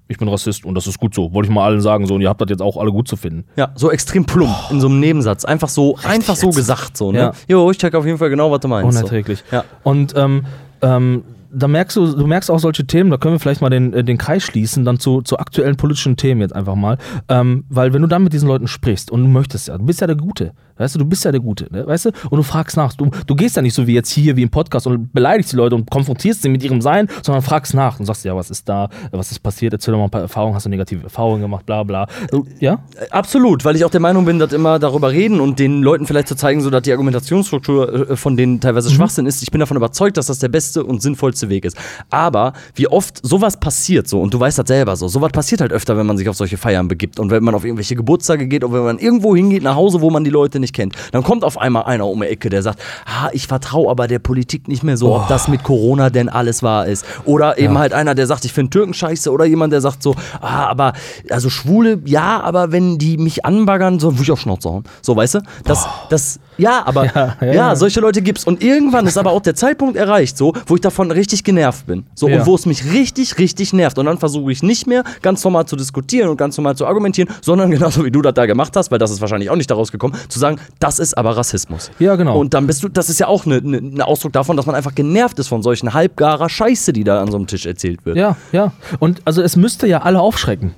ich bin Rassist und das ist gut so. Wollte ich mal allen sagen so und ihr habt das jetzt auch alle gut zu finden.
Ja, so extrem plump in so einem Nebensatz. Einfach so, einfach so gesagt, so, ne?
Ja.
Jo, ich check auf jeden Fall genau, was du meinst. so.
Unerträglich.
Ja.
Und ähm, ähm, da merkst du, du merkst auch solche Themen, da können wir vielleicht mal den, äh, den Kreis schließen, dann zu, zu aktuellen politischen Themen jetzt einfach mal. Ähm, weil wenn du dann mit diesen Leuten sprichst und du möchtest ja, du bist ja der Gute, weißt du, du bist ja der Gute, ne? weißt du, und du fragst nach, du, du gehst ja nicht so wie jetzt hier, wie im Podcast und beleidigst die Leute und konfrontierst sie mit ihrem Sein, sondern fragst nach und sagst, ja, was ist da, was ist passiert, erzähl doch mal ein paar Erfahrungen, hast du negative Erfahrungen gemacht, bla bla. Du, ja?
Absolut, weil ich auch der Meinung bin, dass immer darüber reden und den Leuten vielleicht zu zeigen, so dass die Argumentationsstruktur äh, von denen teilweise Schwachsinn ist. Ich bin davon überzeugt, dass das der beste und sinnvollste Weg ist. Aber wie oft sowas passiert so, und du weißt das selber so, sowas passiert halt öfter, wenn man sich auf solche Feiern begibt und wenn man auf irgendwelche Geburtstage geht und wenn man irgendwo hingeht nach Hause, wo man die Leute nicht kennt, dann kommt auf einmal einer um die Ecke, der sagt, ah, ich vertraue aber der Politik nicht mehr so, ob das mit Corona denn alles wahr ist. Oder eben
Ja.
halt einer, der sagt, ich finde Türken scheiße oder jemand, der sagt so, ah, aber also Schwule, ja, aber wenn die mich anbaggern, so würde ich auf Schnauze hauen. So, weißt du? Das, das, ja, aber ja,
Ja, ja, ja.
solche Leute gibt's. Und irgendwann ist aber auch der Zeitpunkt erreicht, so, wo ich davon richtig genervt bin. So,
Ja.
und wo es mich richtig, richtig nervt. Und dann versuche ich nicht mehr ganz normal zu diskutieren und ganz normal zu argumentieren, sondern genauso wie du das da gemacht hast, weil das ist wahrscheinlich auch nicht daraus gekommen, zu sagen, das ist aber Rassismus.
Ja, genau.
Und dann bist du, das ist ja auch ein ne, ne Ausdruck davon, dass man einfach genervt ist von solchen halbgarer Scheiße, die da an so einem Tisch erzählt wird.
Ja, ja. Und also es müsste ja alle aufschrecken.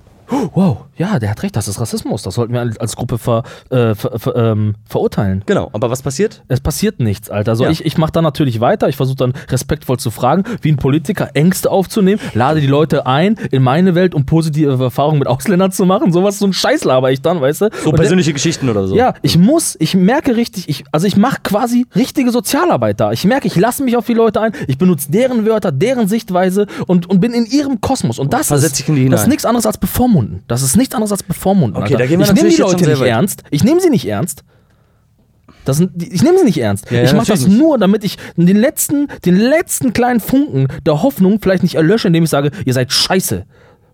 Wow, ja, der hat recht, das ist Rassismus. Das sollten wir als Gruppe ver, äh, ver, ver, ähm, verurteilen.
Genau, aber was passiert?
Es passiert nichts, Alter. Also
Ja.
ich, ich mache da natürlich weiter. Ich versuche dann respektvoll zu fragen, wie ein Politiker Ängste aufzunehmen, lade die Leute ein in meine Welt, um positive Erfahrungen mit Ausländern zu machen. Sowas, so ein Scheiß laber ich dann, weißt du?
So
Und
persönliche Geschichten oder so.
ja, ich muss, ich merke richtig, ich, also ich mache quasi richtige Sozialarbeit da. Ich merke, ich lasse mich auf die Leute ein, ich benutze deren Wörter, deren Sichtweise und, und bin in ihrem Kosmos. Und das
versetz
ist, das ist nichts anderes als Bevormundung. Bevormunden. Das ist nichts anderes als bevormunden.
Okay,
Alter.
da gehen wir
ich nehme die Leute nicht
weit.
ernst. Ich nehme sie nicht ernst. Das sind, ich nehme sie nicht ernst.
Ja, ja,
ich mache das
natürlich nicht.
nur, damit ich den letzten, den letzten kleinen Funken der Hoffnung vielleicht nicht erlösche, indem ich sage, ihr seid scheiße.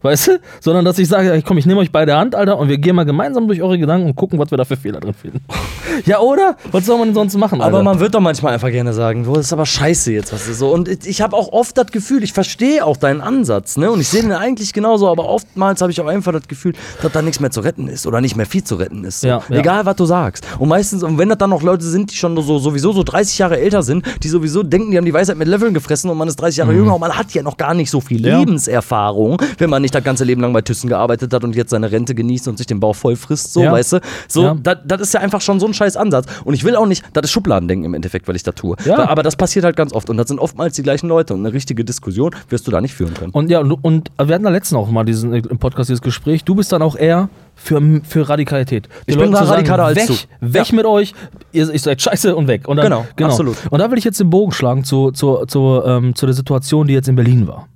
Weißt du? Sondern dass ich sage, ey, komm, ich nehme euch bei der Hand, Alter, und wir gehen mal gemeinsam durch eure Gedanken und gucken, was wir da für Fehler drin finden. ja, oder? Was soll man denn sonst machen? Alter?
Aber man wird doch manchmal einfach gerne sagen, du, das ist aber scheiße jetzt, was ist so. Und ich- ich habe auch oft das Gefühl, ich verstehe auch deinen Ansatz, ne? Und ich sehe den eigentlich genauso, aber oftmals habe ich auch einfach das Gefühl, dass da nichts mehr zu retten ist oder nicht mehr viel zu retten ist. So.
Ja, ja.
Egal, was du sagst. Und meistens, und wenn das dann noch Leute sind, die schon so sowieso so 30 Jahre älter sind, die sowieso denken, die haben die Weisheit mit Leveln gefressen und man ist 30 Jahre jünger und man hat ja noch gar nicht so viel
Mhm. Ja.
Lebenserfahrung, wenn man nicht das ganze Leben lang bei Thyssen gearbeitet hat und jetzt seine Rente genießt und sich den Bauch voll frisst, so,
Ja.
weißt du? So,
Ja.
das, ist ja einfach schon so ein scheiß Ansatz. Und ich will auch nicht, das ist Schubladendenken im Endeffekt, weil ich das tue.
Ja.
Da, aber das passiert halt ganz oft. Und das sind oftmals die gleichen Leute. Und eine richtige Diskussion wirst du da nicht führen können.
Und ja, und, und wir hatten da letztens auch mal diesen, äh, im Podcast dieses Gespräch. Du bist dann auch eher für, für Radikalität.
Ich
Den
bin da radikaler als
weg,
du.
Weg
Ja.
mit euch, ihr, ihr seid scheiße und weg. Und dann,
Genau, absolut.
Und da will ich jetzt den Bogen schlagen zu, zu, zu, ähm, zu der Situation, die jetzt in Berlin war.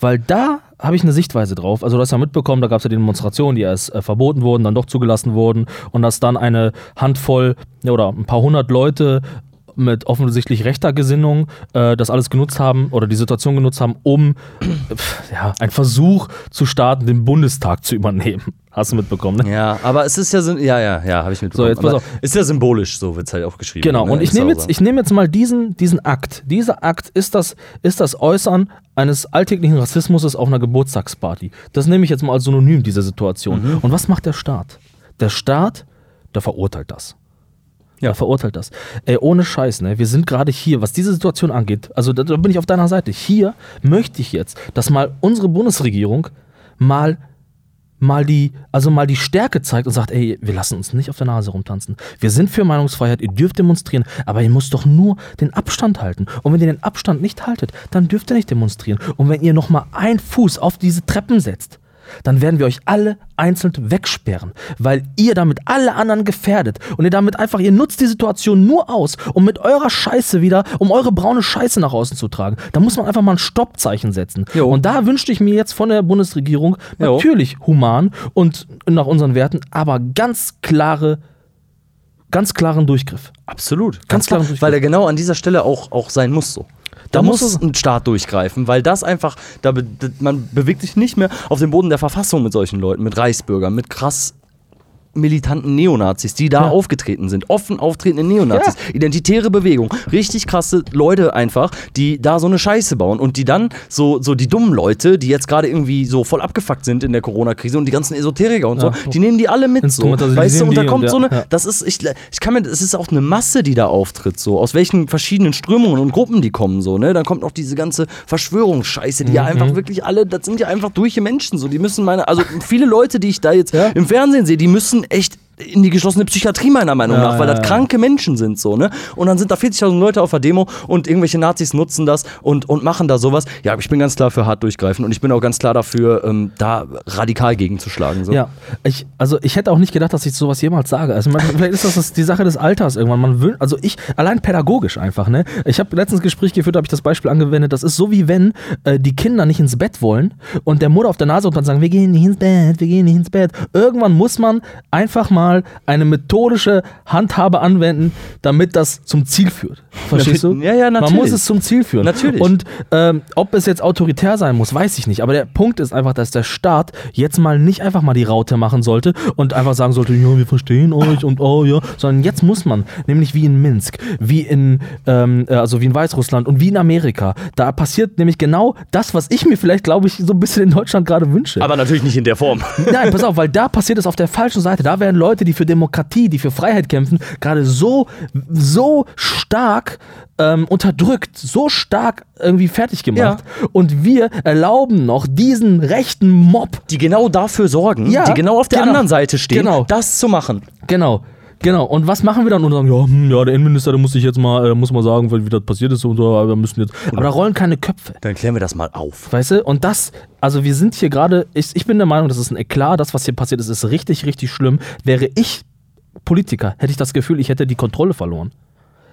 Weil da habe ich eine Sichtweise drauf. Also du hast ja mitbekommen, da gab es ja die Demonstrationen, die erst äh, verboten wurden, dann doch zugelassen wurden und dass dann eine Handvoll oder ein paar hundert Leute mit offensichtlich rechter Gesinnung äh, das alles genutzt haben oder die Situation genutzt haben, um ja, einen Versuch zu starten, den Bundestag zu übernehmen. Hast du mitbekommen, ne?
Ja, aber es ist ja, ja, ja, ja, habe ich mitbekommen.
jetzt pass auf.
Ist ja symbolisch, so wird es halt auch geschrieben.
Genau,
ne?
und ich nehme jetzt,
so.
ich nehme jetzt mal diesen, diesen Akt. Dieser Akt ist das, ist das Äußern eines alltäglichen Rassismus auf einer Geburtstagsparty. Das nehme ich jetzt mal als Synonym dieser Situation.
Mhm.
Und was macht der Staat? Der Staat, der verurteilt das. Ja, verurteilt das. Ey, ohne Scheiß, ne? Wir sind gerade hier, was diese Situation angeht, also da, da bin ich auf deiner Seite. Hier möchte ich jetzt, dass mal unsere Bundesregierung mal mal die, also mal die Stärke zeigt und sagt, ey, wir lassen uns nicht auf der Nase rumtanzen. Wir sind für Meinungsfreiheit, ihr dürft demonstrieren, aber ihr müsst doch nur den Abstand halten. Und wenn ihr den Abstand nicht haltet, dann dürft ihr nicht demonstrieren. Und wenn ihr noch mal einen Fuß auf diese Treppen setzt, dann werden wir euch alle einzeln wegsperren, weil ihr damit alle anderen gefährdet und ihr damit einfach, ihr nutzt die Situation nur aus, um mit eurer Scheiße wieder, um eure braune Scheiße nach außen zu tragen. Da muss man einfach mal ein Stoppzeichen setzen.
Jo.
Und da wünschte ich mir jetzt von der Bundesregierung
Jo.
natürlich human und nach unseren Werten, aber ganz klare, ganz klaren Durchgriff.
Absolut.
Ganz
Ganz klar,
klaren Durchgriff.
weil er genau an dieser Stelle auch, auch sein muss so. Da,
Da
muss
muss
es ein Staat durchgreifen, weil das einfach, da man bewegt sich nicht mehr auf dem Boden der Verfassung mit solchen Leuten, mit Reichsbürgern, mit krass militanten Neonazis, die da
Ja.
aufgetreten sind, offen auftretende Neonazis, identitäre Bewegung, richtig krasse Leute einfach, die da so eine Scheiße bauen und die dann so, so die dummen Leute, die jetzt gerade irgendwie so voll abgefuckt sind in der Corona-Krise und die ganzen Esoteriker und
Ja.
so, die nehmen die alle mit so, weißt du, und da kommt
und
so
ja,
eine,
ja.
das ist, ich, ich kann mir, es ist auch eine Masse, die da auftritt, so, aus welchen verschiedenen Strömungen und Gruppen die kommen, so, ne, dann kommt noch diese ganze Verschwörungsscheiße, die ja
Mhm.
einfach wirklich alle, das sind ja einfach durche Menschen, so, die müssen meine, also viele Leute, die ich da jetzt
Ja.
im Fernsehen sehe, die müssen echt in die geschlossene Psychiatrie meiner Meinung
Ja,
nach, weil
ja,
das
ja.
kranke Menschen sind so, ne? Und dann sind da 40.000 Leute auf der Demo und irgendwelche Nazis nutzen das und, und machen da sowas. Ja, ich bin ganz klar für hart durchgreifen und ich bin auch ganz klar dafür, ähm, da radikal gegenzuschlagen. So.
Ja, ich, also ich hätte auch nicht gedacht, dass ich sowas jemals sage. Also man, vielleicht ist das, das die Sache des Alters irgendwann. Man will, also ich, allein pädagogisch einfach, ne? Ich habe letztens ein Gespräch geführt, habe ich das Beispiel angewendet. Das ist so wie wenn äh, die Kinder nicht ins Bett wollen und der Mutter auf der Nase und dann sagen, wir gehen nicht ins Bett, wir gehen nicht ins Bett. Irgendwann muss man einfach mal eine methodische Handhabe anwenden, damit das zum Ziel führt. Verstehst du?
Ja, ja,
Man
natürlich.
muss es zum Ziel führen.
Natürlich.
Und ähm, ob es jetzt autoritär sein muss, weiß ich nicht. Aber der Punkt ist einfach, dass der Staat jetzt mal nicht einfach mal die Raute machen sollte und einfach sagen sollte, ja, wir verstehen euch und oh ja, sondern jetzt muss man, nämlich wie in Minsk, wie in, ähm, äh, also wie in Weißrussland und wie in Amerika, da passiert nämlich genau das, was ich mir vielleicht, glaube ich, so ein bisschen in Deutschland gerade wünsche.
Aber natürlich nicht in der Form.
Nein, pass auf, weil da passiert es auf der falschen Seite. Da werden Leute, die für Demokratie, die für Freiheit kämpfen, gerade so, so stark ähm, unterdrückt, so stark irgendwie fertig gemacht. Und wir erlauben noch diesen rechten Mob,
die genau dafür sorgen,
Ja,
die genau auf der
genau.
anderen Seite stehen,
Genau.
das zu machen.
genau. Genau, und was machen wir dann? Und sagen, ja, hm, ja, der Innenminister, der muss sich jetzt mal, äh, muss mal sagen, wie das passiert ist und so, aber wir müssen jetzt. Aber da rollen keine Köpfe.
Dann klären wir das mal auf.
Weißt du? Und das, also wir sind hier gerade, ich, ich bin der Meinung, das ist ein Eklat, das, was hier passiert ist, ist richtig, richtig schlimm. Wäre ich Politiker, hätte ich das Gefühl, ich hätte die Kontrolle verloren.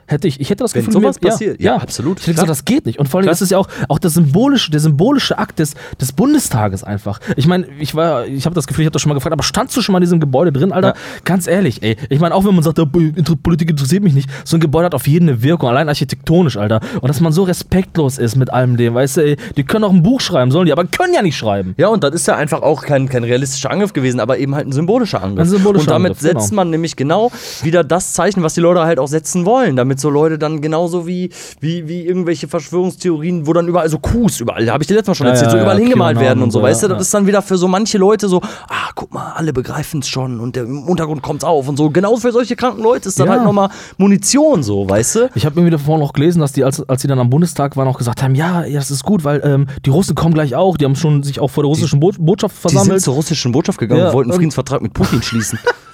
Hätte ich, ich hätte das
Wenn
Gefühl,
sowas
mir-
passiert, ja, absolut,
Ich hätte gesagt, das geht nicht. Und vor allem
Klar.
ist es ja auch, auch das symbolische, der symbolische Akt des, des Bundestages einfach. Ich meine, ich war, ich habe das Gefühl, ich habe das schon mal gefragt, aber standst du schon mal in diesem Gebäude drin, Alter?
Ja.
Ganz ehrlich, ey. Ich meine, auch wenn man sagt, ja, Politik interessiert mich nicht, so ein Gebäude hat auf jeden eine Wirkung, allein architektonisch, Alter. Und dass man so respektlos ist mit allem dem, weißt du, ey, die können auch ein Buch schreiben, sollen die, aber können ja nicht schreiben.
Ja, und das ist ja einfach auch kein, kein realistischer Angriff gewesen, aber eben halt ein symbolischer Angriff.
Ein symbolischer
und damit
Angriff,
setzt
genau.
man nämlich genau wieder das Zeichen, was die Leute halt auch setzen wollen, damit so Leute dann genauso wie, wie, wie irgendwelche Verschwörungstheorien, wo dann überall so Qs, überall, habe ich dir letztes Mal schon erzählt,
ja,
so überall hingemalt werden und so,
so,
weißt du, das ist dann wieder für so manche Leute so, ah, guck mal, alle begreifen es schon und der, im Untergrund kommt's auf und so. Genau für solche kranken Leute ist dann halt nochmal Munition so, weißt du?
Ich habe irgendwie davor noch gelesen, dass die, als, als sie dann am Bundestag waren, auch gesagt haben, ja, ja, das ist gut, weil ähm, die Russen kommen gleich auch. Die haben schon sich auch vor der russischen Bo Botschaft
Die sind
versammelt.
zur russischen Botschaft gegangen und wollten einen Friedensvertrag mit Putin schließen.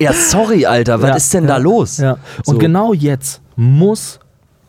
ja, sorry, Alter, was
Ja,
ist denn
ja,
da los?
Ja. Und
So.
genau jetzt muss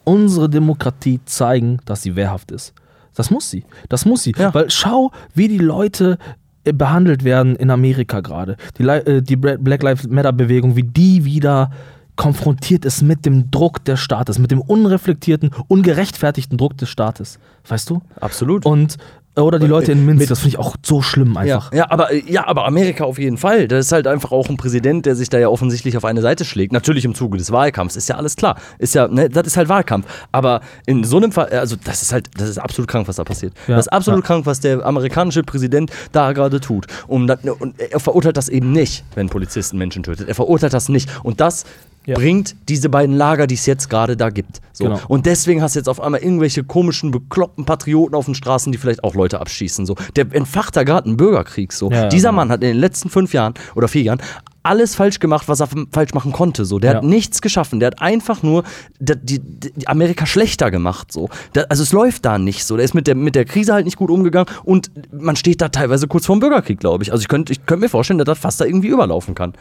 unsere Demokratie zeigen, dass sie wehrhaft ist. Das muss sie. Das muss sie.
Ja.
Weil schau, wie die Leute äh, behandelt werden in Amerika gerade. Die, äh, die Black Lives Matter Bewegung, wie die wieder konfrontiert ist mit dem Druck des Staates, mit dem unreflektierten, ungerechtfertigten Druck des Staates. Weißt du?
Absolut.
Und oder die Leute in
mit-
Minsk, das finde ich auch so schlimm
Ja,
einfach.
ja, aber, ja, aber Amerika auf jeden Fall. Das ist halt einfach auch ein Präsident, der sich da ja offensichtlich auf eine Seite schlägt. Natürlich im Zuge des Wahlkampfs, ist ja alles klar. Ist ja, ne, das ist halt Wahlkampf. Aber in so einem Fall, also das ist halt, das ist absolut krank, was da passiert.
Ja,
das ist absolut
ja.
krank, was der amerikanische Präsident da gerade tut. Und, das, und er verurteilt das eben nicht, wenn Polizisten Menschen tötet. Er verurteilt das nicht. Und das
Ja.
bringt diese beiden Lager, die es jetzt gerade da gibt. So.
Genau.
Und deswegen hast du jetzt auf einmal irgendwelche komischen, bekloppten Patrioten auf den Straßen, die vielleicht auch Leute abschießen. So. Der entfacht da gerade einen Bürgerkrieg. So.
Ja,
Dieser
genau.
Mann hat in den letzten fünf Jahren oder vier Jahren alles falsch gemacht, was er falsch machen konnte. So. Der hat
Ja.
nichts geschaffen. Der hat einfach nur die, die, die Amerika schlechter gemacht. So. Da, also es läuft da nicht so. Der ist mit der, mit der Krise halt nicht gut umgegangen und man steht da teilweise kurz vorm Bürgerkrieg, glaube ich. Also ich könnte ich könnt mir vorstellen, dass das fast da irgendwie überlaufen kann.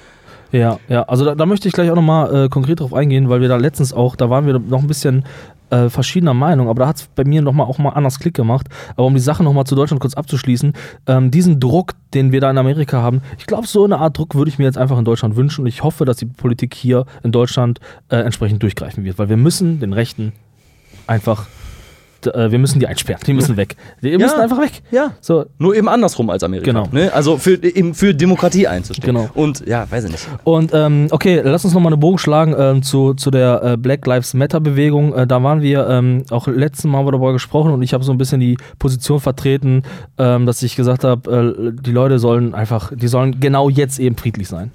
Ja, ja, also da, da möchte ich gleich auch nochmal äh, konkret drauf eingehen, weil wir da letztens auch, da waren wir noch ein bisschen äh, verschiedener Meinung, aber da hat es bei mir nochmal auch mal anders Klick gemacht. Aber um die Sache nochmal zu Deutschland kurz abzuschließen, ähm, diesen Druck, den wir da in Amerika haben, ich glaube, so eine Art Druck würde ich mir jetzt einfach in Deutschland wünschen und ich hoffe, dass die Politik hier in Deutschland äh, entsprechend durchgreifen wird, weil wir müssen den Rechten einfach, äh, wir müssen die einsperren, die müssen weg. Die müssen einfach weg.
Ja.
So,
Nur eben andersrum als Amerika.
Genau.
Ne? Also für, eben für Demokratie einzustehen.
Genau.
Und ja, weiß ich nicht.
Und ähm, okay, lass uns nochmal eine Bogen schlagen ähm, zu, zu der äh, Black Lives Matter Bewegung. Äh, da waren wir ähm, auch letzten Mal haben wir darüber gesprochen und ich habe so ein bisschen die Position vertreten, ähm, dass ich gesagt habe, äh, die Leute sollen einfach, die sollen genau jetzt eben friedlich sein.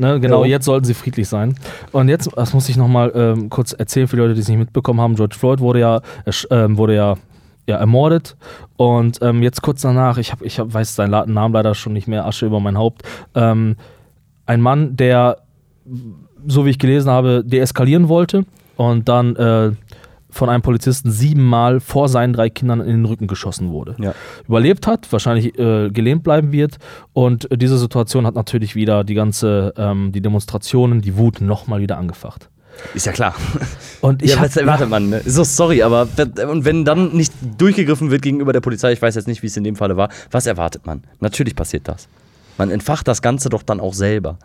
Ne, genau,
Jo.
jetzt sollten sie friedlich sein. Und jetzt, das muss ich nochmal ähm, kurz erzählen für die Leute, die es nicht mitbekommen haben. George Floyd wurde ja, äh, ähm, wurde ja, ja ermordet. Und ähm, jetzt kurz danach, ich, hab, ich hab, weiß seinen Namen leider schon nicht mehr, Asche über mein Haupt. Ähm, ein Mann, der, so wie ich gelesen habe, deeskalieren wollte und dann äh, von einem Polizisten siebenmal vor seinen drei Kindern in den Rücken geschossen wurde.
Ja.
Überlebt hat, wahrscheinlich äh, gelähmt bleiben wird. Und äh, diese Situation hat natürlich wieder die ganze, ähm, die Demonstrationen, die Wut nochmal wieder angefacht.
Ist ja klar.
Und ich
ja,
hab-
was erwartet man? Ne? So sorry, aber und wenn dann nicht durchgegriffen wird gegenüber der Polizei, ich weiß jetzt nicht, wie es in dem Falle war, was erwartet man? Natürlich passiert das. Man entfacht das Ganze doch dann auch selber,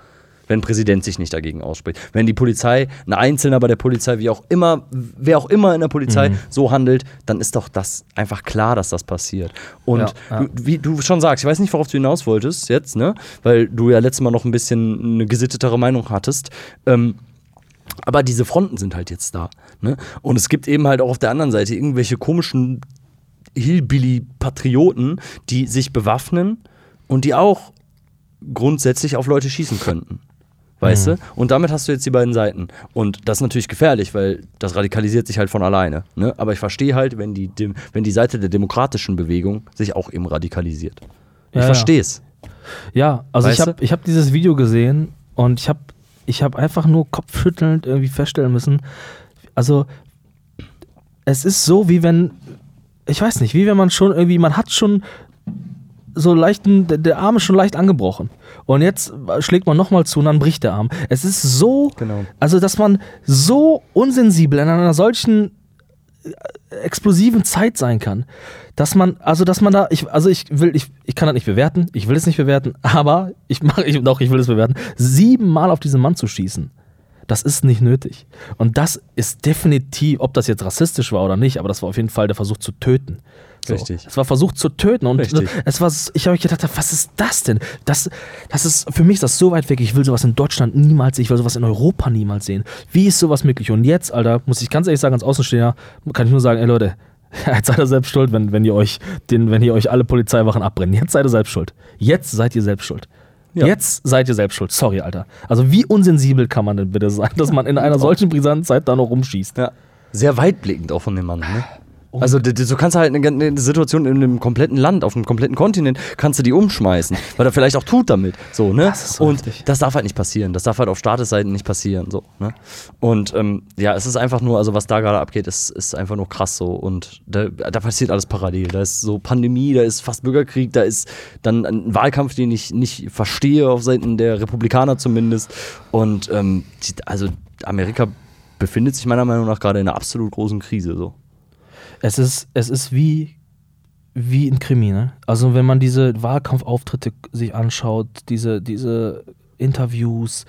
wenn Präsident sich nicht dagegen ausspricht. Wenn die Polizei, ein Einzelner bei der Polizei, wie auch immer, wer auch immer in der Polizei
Mhm.
so handelt, dann ist doch das einfach klar, dass das passiert. Und
Ja, ja.
Wie du schon sagst, ich weiß nicht, worauf du hinaus wolltest jetzt, ne? Weil du ja letztes Mal noch ein bisschen eine gesittetere Meinung hattest. Ähm, aber diese Fronten sind halt jetzt da. Ne? Und es gibt eben halt auch auf der anderen Seite irgendwelche komischen Hillbilly-Patrioten, die sich bewaffnen und die auch grundsätzlich auf Leute schießen könnten. Weißt du? Und damit hast du jetzt die beiden Seiten. Und das ist natürlich gefährlich, weil das radikalisiert sich halt von alleine. Ne? Aber ich verstehe halt, wenn die, wenn die Seite der demokratischen Bewegung sich auch eben radikalisiert. Ich
Ja,
verstehe es.
Ja, also ich
Weißt
habe ich hab dieses Video gesehen und ich habe ich hab einfach nur kopfschüttelnd irgendwie feststellen müssen, also es ist so, wie wenn, ich weiß nicht, wie wenn man schon irgendwie, man hat schon so leichten, der, Arm ist schon leicht angebrochen. Und jetzt schlägt man nochmal zu und dann bricht der Arm. Es ist so,
Genau.
also dass man so unsensibel in einer solchen äh, explosiven Zeit sein kann, dass man, also dass man da, ich, also ich will, ich, ich kann das nicht bewerten, ich will es nicht bewerten, aber ich mache, ich, doch, ich will es bewerten, siebenmal auf diesen Mann zu schießen. Das ist nicht nötig. Und das ist definitiv, ob das jetzt rassistisch war oder nicht, aber das war auf jeden Fall der Versuch zu töten. So.
Richtig.
Es war versucht zu töten und
Richtig.
es war, ich habe gedacht, was ist das denn? Das, das ist, für mich ist das so weit weg. Ich will sowas in Deutschland niemals sehen. Ich will sowas in Europa niemals sehen. Wie ist sowas möglich? Und jetzt, Alter, muss ich ganz ehrlich sagen, als Außenstehender, kann ich nur sagen, ey Leute, jetzt seid ihr selbst schuld, wenn, wenn ihr euch den, wenn ihr euch alle Polizeiwachen abbrennen. Jetzt seid ihr selbst schuld. Jetzt seid ihr selbst schuld.
Ja.
Jetzt seid ihr selbst schuld. Sorry, Alter. Also wie unsensibel kann man denn bitte sein, dass man in einer solchen brisanten Zeit da noch rumschießt?
Ja. Sehr weitblickend auch von dem Mann, ne? Also d- d- so kannst du halt eine, eine Situation in einem kompletten Land, auf einem kompletten Kontinent, kannst du die umschmeißen, weil er vielleicht auch tut damit, so, ne?
Das ist so
und
heftig.
das darf halt nicht passieren, das darf halt auf Staatesseiten nicht passieren, so, ne? Und ähm, ja, es ist einfach nur, also was da gerade abgeht, ist, ist einfach nur krass so und da, da passiert alles parallel, da ist so Pandemie, da ist fast Bürgerkrieg, da ist dann ein Wahlkampf, den ich nicht verstehe, auf Seiten der Republikaner zumindest und ähm, die, also Amerika befindet sich meiner Meinung nach gerade in einer absolut großen Krise, so.
Es ist, es ist wie, wie ein Krimi, ne? Also wenn man diese Wahlkampfauftritte sich anschaut, diese, diese Interviews,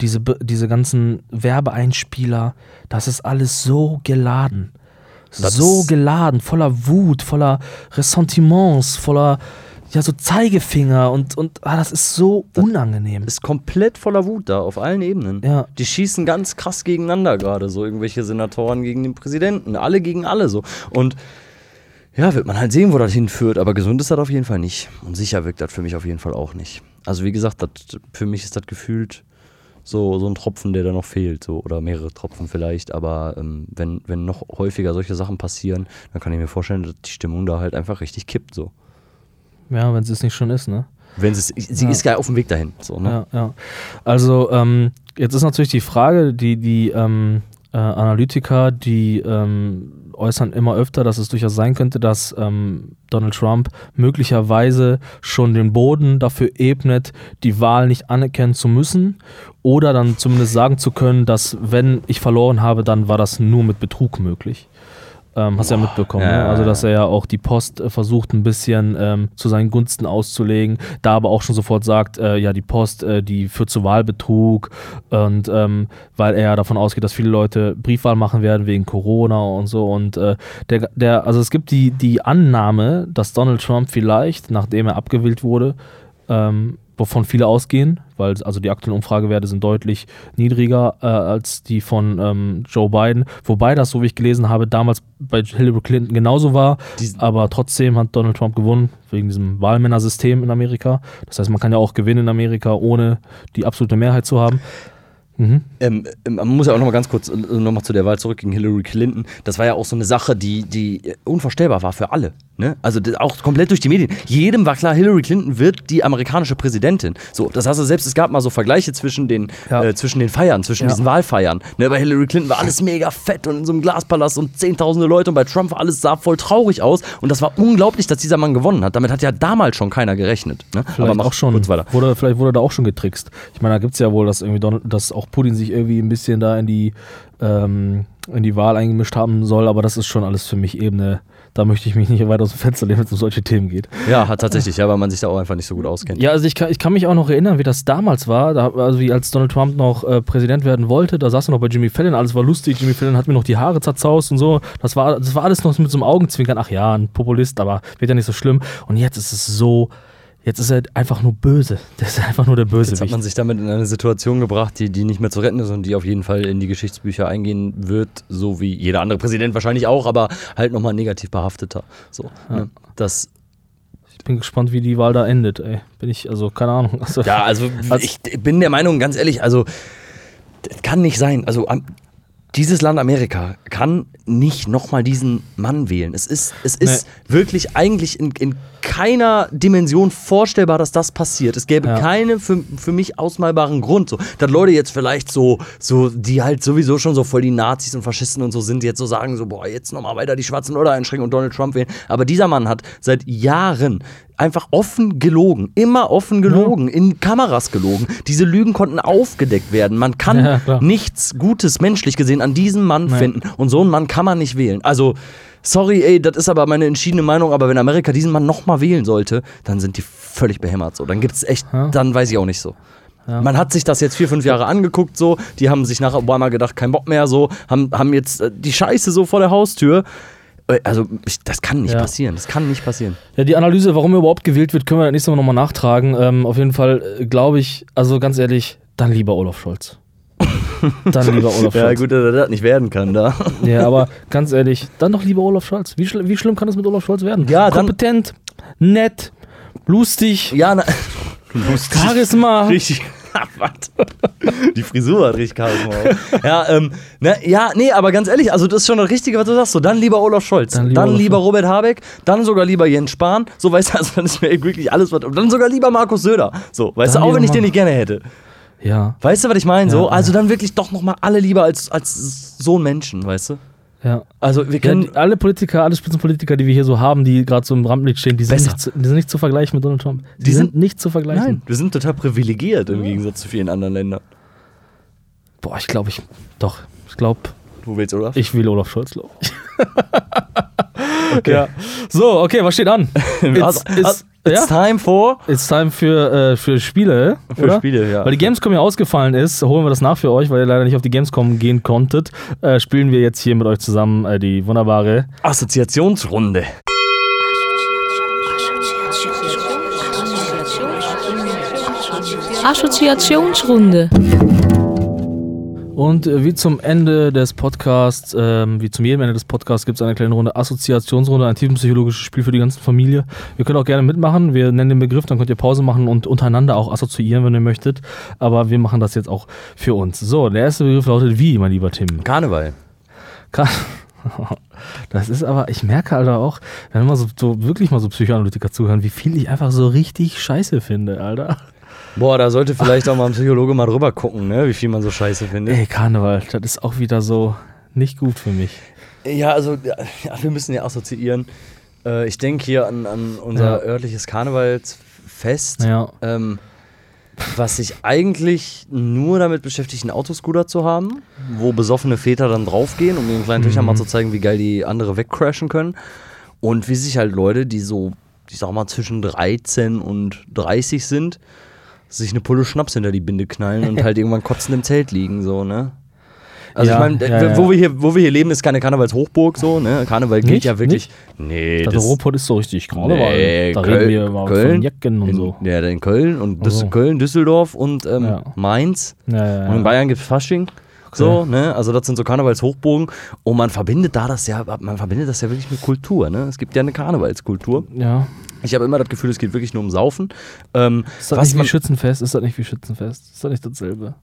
diese, diese ganzen Werbeeinspieler, das ist alles so geladen.
Das
so geladen, voller Wut, voller Ressentiments, voller ja, so Zeigefinger und, und ah, das ist so unangenehm.
ist komplett voller Wut da, auf allen Ebenen.
Ja.
Die schießen ganz krass gegeneinander gerade, so irgendwelche Senatoren gegen den Präsidenten, alle gegen alle so. Und ja, wird man halt sehen, wo das hinführt, aber gesund ist das auf jeden Fall nicht. Und sicher wirkt das für mich auf jeden Fall auch nicht. Also wie gesagt, das, für mich ist das gefühlt so, so ein Tropfen, der da noch fehlt, so, oder mehrere Tropfen vielleicht, aber ähm, wenn, wenn noch häufiger solche Sachen passieren, dann kann ich mir vorstellen, dass die Stimmung da halt einfach richtig kippt, so.
Ja, wenn es es nicht schon ist, ne?
Wenn sie, sie
Ja.
ist ja auf dem Weg dahin, so, ne?
Ja, ja. Also ähm, jetzt ist natürlich die Frage, die die ähm, äh, Analytiker, die ähm, äußern immer öfter, dass es durchaus sein könnte, dass ähm, Donald Trump möglicherweise schon den Boden dafür ebnet, die Wahl nicht anerkennen zu müssen oder dann zumindest sagen zu können, dass wenn ich verloren habe, dann war das nur mit Betrug möglich. Ähm, hast du ja mitbekommen,
Ja.
ne? also dass er ja auch die Post äh, versucht ein bisschen ähm, zu seinen Gunsten auszulegen, da aber auch schon sofort sagt, äh, ja die Post, äh, die führt zu Wahlbetrug und ähm, weil er davon ausgeht, dass viele Leute Briefwahl machen werden wegen Corona und so und äh, der, der, also es gibt die, die Annahme, dass Donald Trump vielleicht, nachdem er abgewählt wurde, ähm, wovon viele ausgehen, weil also die aktuellen Umfragewerte sind deutlich niedriger äh, als die von ähm, Joe Biden, wobei das, so wie ich gelesen habe, damals bei Hillary Clinton genauso war,
Die-
aber trotzdem hat Donald Trump gewonnen, wegen diesem Wahlmännersystem in Amerika. Das heißt, man kann ja auch gewinnen in Amerika, ohne die absolute Mehrheit zu haben. Mhm.
Ähm, ähm, man muss ja auch noch mal ganz kurz äh, noch mal zu der Wahl zurück gegen Hillary Clinton. Das war ja auch so eine Sache, die, die äh, unvorstellbar war für alle. Ne? Also auch komplett durch die Medien. Jedem war klar, Hillary Clinton wird die amerikanische Präsidentin. So, das hast du selbst, es gab mal so Vergleiche zwischen den,
Ja.
äh, zwischen den Feiern, zwischen
Ja.
diesen Wahlfeiern. Ne? Bei Hillary Clinton war alles mega fett und in so einem Glaspalast und zehntausende Leute und bei Trump war alles sah voll traurig aus und das war unglaublich, dass dieser Mann gewonnen hat. Damit hat ja damals schon keiner gerechnet. Ne?
Vielleicht
mach
auch schon.
kurz weiter.
Wurde, vielleicht wurde da auch schon getrickst. Ich meine, da gibt es ja wohl, dass irgendwie Donald, dass auch Putin sich irgendwie ein bisschen da in die, ähm, in die Wahl eingemischt haben soll, aber das ist schon alles für mich Ebene. Da möchte ich mich nicht weit aus dem Fenster lehnen, wenn es um solche Themen geht.
Ja, hat tatsächlich, ja, weil man sich da auch einfach nicht so gut auskennt.
Ja, also ich kann, ich kann mich auch noch erinnern, wie das damals war, da, also wie als Donald Trump noch äh, Präsident werden wollte, da saß er noch bei Jimmy Fallon, alles war lustig, Jimmy Fallon hat mir noch die Haare zerzaust und so, das war, das war alles noch mit so einem Augenzwinkern, ach ja, ein Populist, aber wird ja nicht so schlimm. Und jetzt ist es so, jetzt ist er einfach nur böse, das ist einfach nur der
Jetzt hat man sich damit in eine Situation gebracht, die, die nicht mehr zu retten ist und die auf jeden Fall in die Geschichtsbücher eingehen wird, so wie jeder andere Präsident wahrscheinlich auch, aber halt nochmal negativ behafteter. So, ne? Das,
Ich bin gespannt, wie die Wahl da endet, ey. Bin ich, also, keine Ahnung. Also,
ja, also
Also-
ich bin der Meinung, ganz ehrlich, also das kann nicht sein. Also dieses Land Amerika kann nicht nochmal diesen Mann wählen. Es ist, es ist wirklich eigentlich in, in keiner Dimension vorstellbar, dass das passiert. Es gäbe
Ja.
keine für, für mich ausmalbaren Grund. So, dass Leute jetzt vielleicht so, so, die halt sowieso schon so voll die Nazis und Faschisten und so sind, jetzt so sagen, so, boah, jetzt nochmal weiter die schwarzen Leute einschränken und Donald Trump wählen. Aber dieser Mann hat seit Jahren einfach offen gelogen, immer offen gelogen, in Kameras gelogen. Diese Lügen konnten aufgedeckt werden. Man kann
Ja,
nichts Gutes menschlich gesehen an diesem Mann
Nein.
finden. Und so einen Mann kann man nicht wählen. Also, sorry, ey, das ist aber meine entschiedene Meinung, aber wenn Amerika diesen Mann nochmal wählen sollte, dann sind die völlig behämmert so. Dann gibt's echt,
Ja.
dann weiß ich auch nicht so. Man hat sich das jetzt vier, fünf Jahre angeguckt, so. Die haben sich nach Obama gedacht, kein Bock mehr, so. Haben, haben jetzt äh, die Scheiße so vor der Haustür. Äh, Also, das kann nicht
Ja.
passieren. Das kann nicht passieren.
Ja, die Analyse, warum er überhaupt gewählt wird, können wir nächstes Mal nochmal nachtragen. Ähm, auf jeden Fall äh, glaube ich, also ganz ehrlich, dann lieber Olaf Scholz. Dann lieber Olaf Scholz.
dass er das nicht werden kann, da.
Ja, aber ganz ehrlich, dann doch lieber Olaf Scholz. Wie, schl wie schlimm kann es mit Olaf Scholz werden?
Ja,
Kompetent, nett, lustig,
Ja, na. Lustig.
Charisma.
Richtig. Was? Die Frisur hat richtig Charisma. Ja, ähm, ne, ja, nee, aber ganz ehrlich, also das ist schon das Richtige, was du sagst. So, dann lieber Olaf Scholz,
Dann
dann
lieber
lieber,
Olaf
Robert Habeck, dann sogar lieber Jens Spahn. So, weißt du, also dann ist mir wirklich alles was. Und dann sogar lieber Markus Söder. So, weißt
Dann
du, auch wenn
lieber
ich den nicht gerne hätte.
Ja,
Weißt du, was ich meine? So,
Ja,
also dann wirklich doch nochmal alle lieber als, als so ein Menschen, weißt du?
Ja.
Also wir
Ja,
können.
die, alle Politiker, alle Spitzenpolitiker, die wir hier so haben, die gerade so im Rampenlicht stehen, die sind, nicht zu, die sind nicht zu vergleichen mit Donald Trump. Die,
Die
sind,
sind-
nicht zu vergleichen.
Nein, wir sind total privilegiert im Gegensatz zu vielen anderen Ländern.
Boah, ich glaube, ich. Doch, ich glaube,
Du willst, oder?
ich will Olaf Scholz, glaube ich. Ja. So, okay, was steht an? It's, it's,
it's
ja?
time for.
it's time für, äh, für Spiele.
Für
oder?
Spiele, ja.
Weil die Gamescom ja ausgefallen ist, holen wir das nach für euch, weil ihr leider nicht auf die Gamescom gehen konntet. Äh, spielen wir jetzt hier mit euch zusammen äh, die wunderbare.
Assoziationsrunde.
Assoziationsrunde.
Und äh, wie zum Ende des Podcasts, ähm, wie zum jedem Ende des Podcasts, gibt es eine kleine Runde Assoziationsrunde, ein tiefenpsychologisches Spiel für die ganze Familie. Ihr könnt auch gerne mitmachen. Wir nennen den Begriff, dann könnt ihr Pause machen und untereinander auch assoziieren, wenn ihr möchtet. Aber wir machen das jetzt auch für uns. So, der erste Begriff lautet wie, mein lieber Tim?
Karneval.
Ka- Das ist aber, ich merke Alter auch, wenn mal so, so wirklich mal so Psychoanalytiker zuhören, wie viel ich einfach so richtig scheiße finde, Alter.
Boah, da sollte vielleicht auch mal ein Psychologe mal drüber gucken, ne? wie viel man so scheiße findet.
Ey, Karneval, das ist auch wieder so nicht gut für mich.
Ja, also ja, wir müssen ja assoziieren. Äh, ich denke hier an, an unser
Ja.
örtliches Karnevalsfest,
Ja.
ähm, was sich eigentlich nur damit beschäftigt, einen Autoscooter zu haben, wo besoffene Väter dann draufgehen, um den kleinen Töchtern mal zu zeigen, wie geil die andere wegcrashen können. Und wie sich halt Leute, die so, ich sag mal, zwischen 13 und 30 sind, sich eine Pulle Schnaps hinter die Binde knallen und halt irgendwann kotzend im Zelt liegen, so, ne? Also
Ja,
ich meine,
ja, ja.
wo, wir hier, wo wir hier leben, ist keine Karnevalshochburg so, ne? Karneval gilt
Nicht?
ja wirklich. Nee,
Das Ruhrpott ist so richtig Karneval.
Nee,
da
Köln-
reden wir mal
Köln,
von Jacken und
in,
so.
Ja, in Köln und Düs
so.
Köln, Düsseldorf und ähm. Mainz. Und in. Bayern gibt es Fasching. So, ne? Also das sind so Karnevalshochburgen und man verbindet da das ja, man verbindet das ja wirklich mit Kultur, ne? Es gibt ja eine Karnevalskultur.
ja.
Ich habe immer das Gefühl, es geht wirklich nur um Saufen. Ähm,
Ist das
was
nicht wie Schützenfest? Ist das nicht wie Schützenfest? Ist das nicht dasselbe?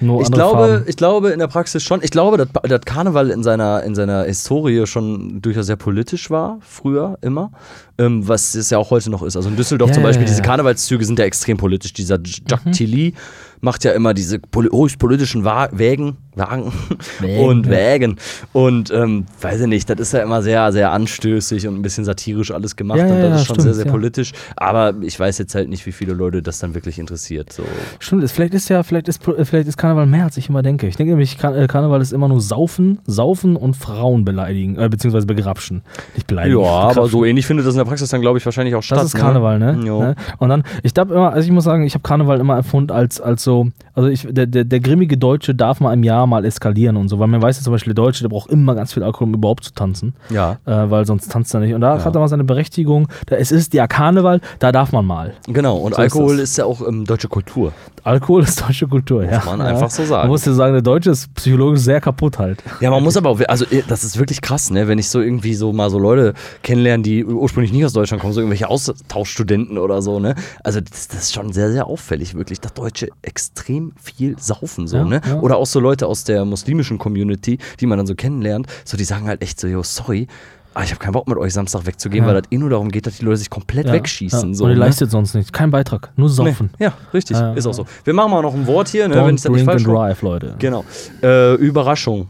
Nur
ich glaube,
Farben.
ich glaube in der Praxis schon. Ich glaube, dass, dass Karneval in seiner, in seiner Historie schon durchaus sehr politisch war, früher immer. Ähm, was es ja auch heute noch ist. Also in Düsseldorf
Ja,
zum Beispiel,
ja,
diese. Karnevalszüge sind ja extrem politisch. Dieser Jacques
Mhm.
Tilly macht ja immer diese poli höchst politischen Wägen, Wagen
Wägen,
und. Wägen. Und ähm, weiß ich nicht, das ist ja immer sehr, sehr anstößig und ein bisschen satirisch alles gemacht.
Ja,
und das
ja,
ist schon
stimmt,
sehr, sehr
ja.
politisch. Aber ich weiß jetzt halt nicht, wie viele Leute das dann wirklich interessiert. So.
Stimmt, vielleicht ist ja, vielleicht ist, äh, vielleicht ist Karneval mehr, als ich immer denke. Ich denke nämlich, Kar- äh, Karneval ist immer nur Saufen, Saufen und Frauen beleidigen, äh, beziehungsweise begrapschen. Nicht beleidigen.
Ja, aber
begrapschen.
so ähnlich findet das in der Praxis dann, glaube ich, wahrscheinlich auch statt.
Das ist Karneval, ne? Ne? Und dann, ich glaube immer, also ich muss sagen, ich habe Karneval immer empfunden als, als so, also ich, der, der, der grimmige Deutsche darf mal im Jahr mal eskalieren und so, weil man weiß ja zum Beispiel, der Deutsche, der braucht immer ganz viel Alkohol, um überhaupt zu tanzen,
Ja,
äh, weil sonst tanzt er nicht. Und da hat er mal seine Berechtigung. Da, es ist ja Karneval, da darf man mal.
genau. Und
So ist
Alkohol
das.
ist, ja auch ähm, deutsche Kultur.
Alkohol ist deutsche Kultur, ja.
man
ja.
einfach so sagen.
Man muss ja sagen, der Deutsche ist psychologisch sehr kaputt halt.
Ja, man muss aber auch, also das ist wirklich krass, ne? Wenn ich so irgendwie so mal so Leute kennenlerne, die ursprünglich nicht aus Deutschland kommen, so irgendwelche Austauschstudenten oder so, ne? Also das, das ist schon sehr, sehr auffällig, wirklich, dass Deutsche extrem viel saufen, so,
Ja,
ne?
ja.
Oder auch so Leute aus der muslimischen Community, die man dann so kennenlernt, so die sagen halt echt so, yo, sorry, aber ich habe keinen Bock mit euch Samstag wegzugehen,
Ja.
weil das eh nur darum geht, dass die Leute sich komplett
Ja,
wegschießen.
ja.
So,
Und ihr
ne?
leistet sonst nichts. Kein Beitrag, nur saufen.
Nee, ja, richtig,
Ja,
ist auch so. Wir machen mal noch ein Wort hier, ne, wenn ich das nicht falsch
and drive, Leute.
Genau. Äh, Überraschung.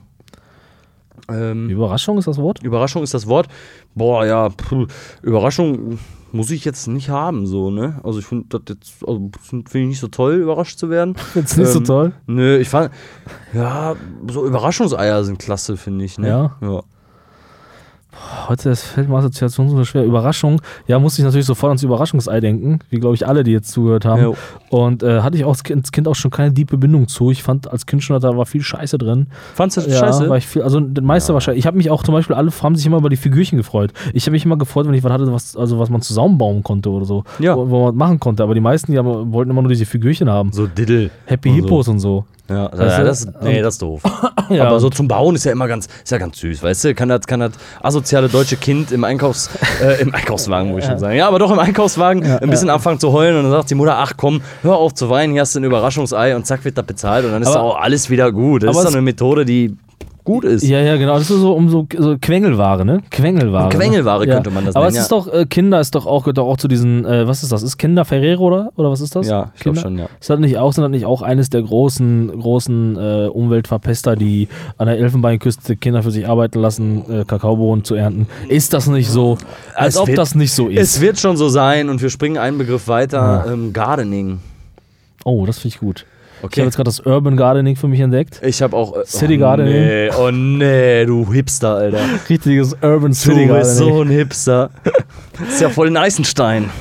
Ähm,
Überraschung ist das Wort?
Überraschung ist das Wort. Boah, ja, puh, Überraschung muss ich jetzt nicht haben, so, ne? Also ich finde das jetzt, also finde ich nicht so toll, überrascht zu werden.
Find's nicht so
Ähm,
toll?
Nö, ich fand, ja, so Überraschungseier sind klasse, finde ich, ne?
Ja?
ja.
Heute das fällt mir Assoziation so schwer. Überraschung. Ja, musste ich natürlich sofort ans Überraschungsei denken, wie glaube ich alle, die jetzt zugehört haben.
Jo.
Und äh, hatte ich auch als kind, auch schon keine tiefe Bindung zu. Ich fand als Kind schon, da war viel Scheiße drin.
Fandst du das
Ja,
scheiße?
War ich viel, also das meiste wahrscheinlich. Ich habe mich auch zum Beispiel, alle haben sich immer über die Figürchen gefreut. Ich habe mich immer gefreut, wenn ich was hatte, was, also was man zusammenbauen konnte oder so.
Ja.
Wo, wo man machen konnte. Aber die meisten, die haben, wollten immer nur diese Figürchen haben.
so Diddle.
Happy
und
Hippos und so.
Ja,
Weißt
ja
du?
das, nee, das ist doof.
Ja.
Aber so zum Bauen ist ja immer ganz, ist ja ganz süß, weißt du? Kann das, kann das asoziale deutsche Kind im Einkaufs, äh, im Einkaufswagen, muss ich schon sagen. Ja, aber doch im Einkaufswagen ein bisschen anfangen zu heulen und dann sagt die Mutter, ach komm, hör auf zu weinen, hier hast du ein Überraschungsei und zack wird das bezahlt und dann ist
Aber-
auch alles wieder gut. Das ist doch eine Methode, die gut ist.
Ja, ja, genau. Das ist so um so, so Quengelware, ne? Quengelware.
Quengelware
ne?
könnte man das
Aber
nennen,
es ist
ja.
doch, äh, Kinder ist doch auch, gehört doch auch zu diesen, äh, was ist das? Ist Kinder Ferrero oder? Oder was ist das?
Ja, ich glaub
Kinder?
schon, ja.
Ist das nicht auch, sind das nicht auch eines der großen, großen äh, Umweltverpester, die an der Elfenbeinküste Kinder für sich arbeiten lassen, äh, Kakaobohnen zu ernten? Ist das nicht so? Als
Es
ob
wird-
das nicht so ist.
Es wird schon so sein und wir springen einen Begriff weiter, ähm, Gardening.
oh, das finde ich gut. Ich
Okay.
habe jetzt gerade das Urban Gardening für mich entdeckt.
Ich habe auch. Äh,
City
oh,
Gardening.
Nee, oh nee, du Hipster, Alter.
Richtiges Urban
Du
City
bist
Gardening.
so ein Hipster. Das ist ja voll ein Eisenstein.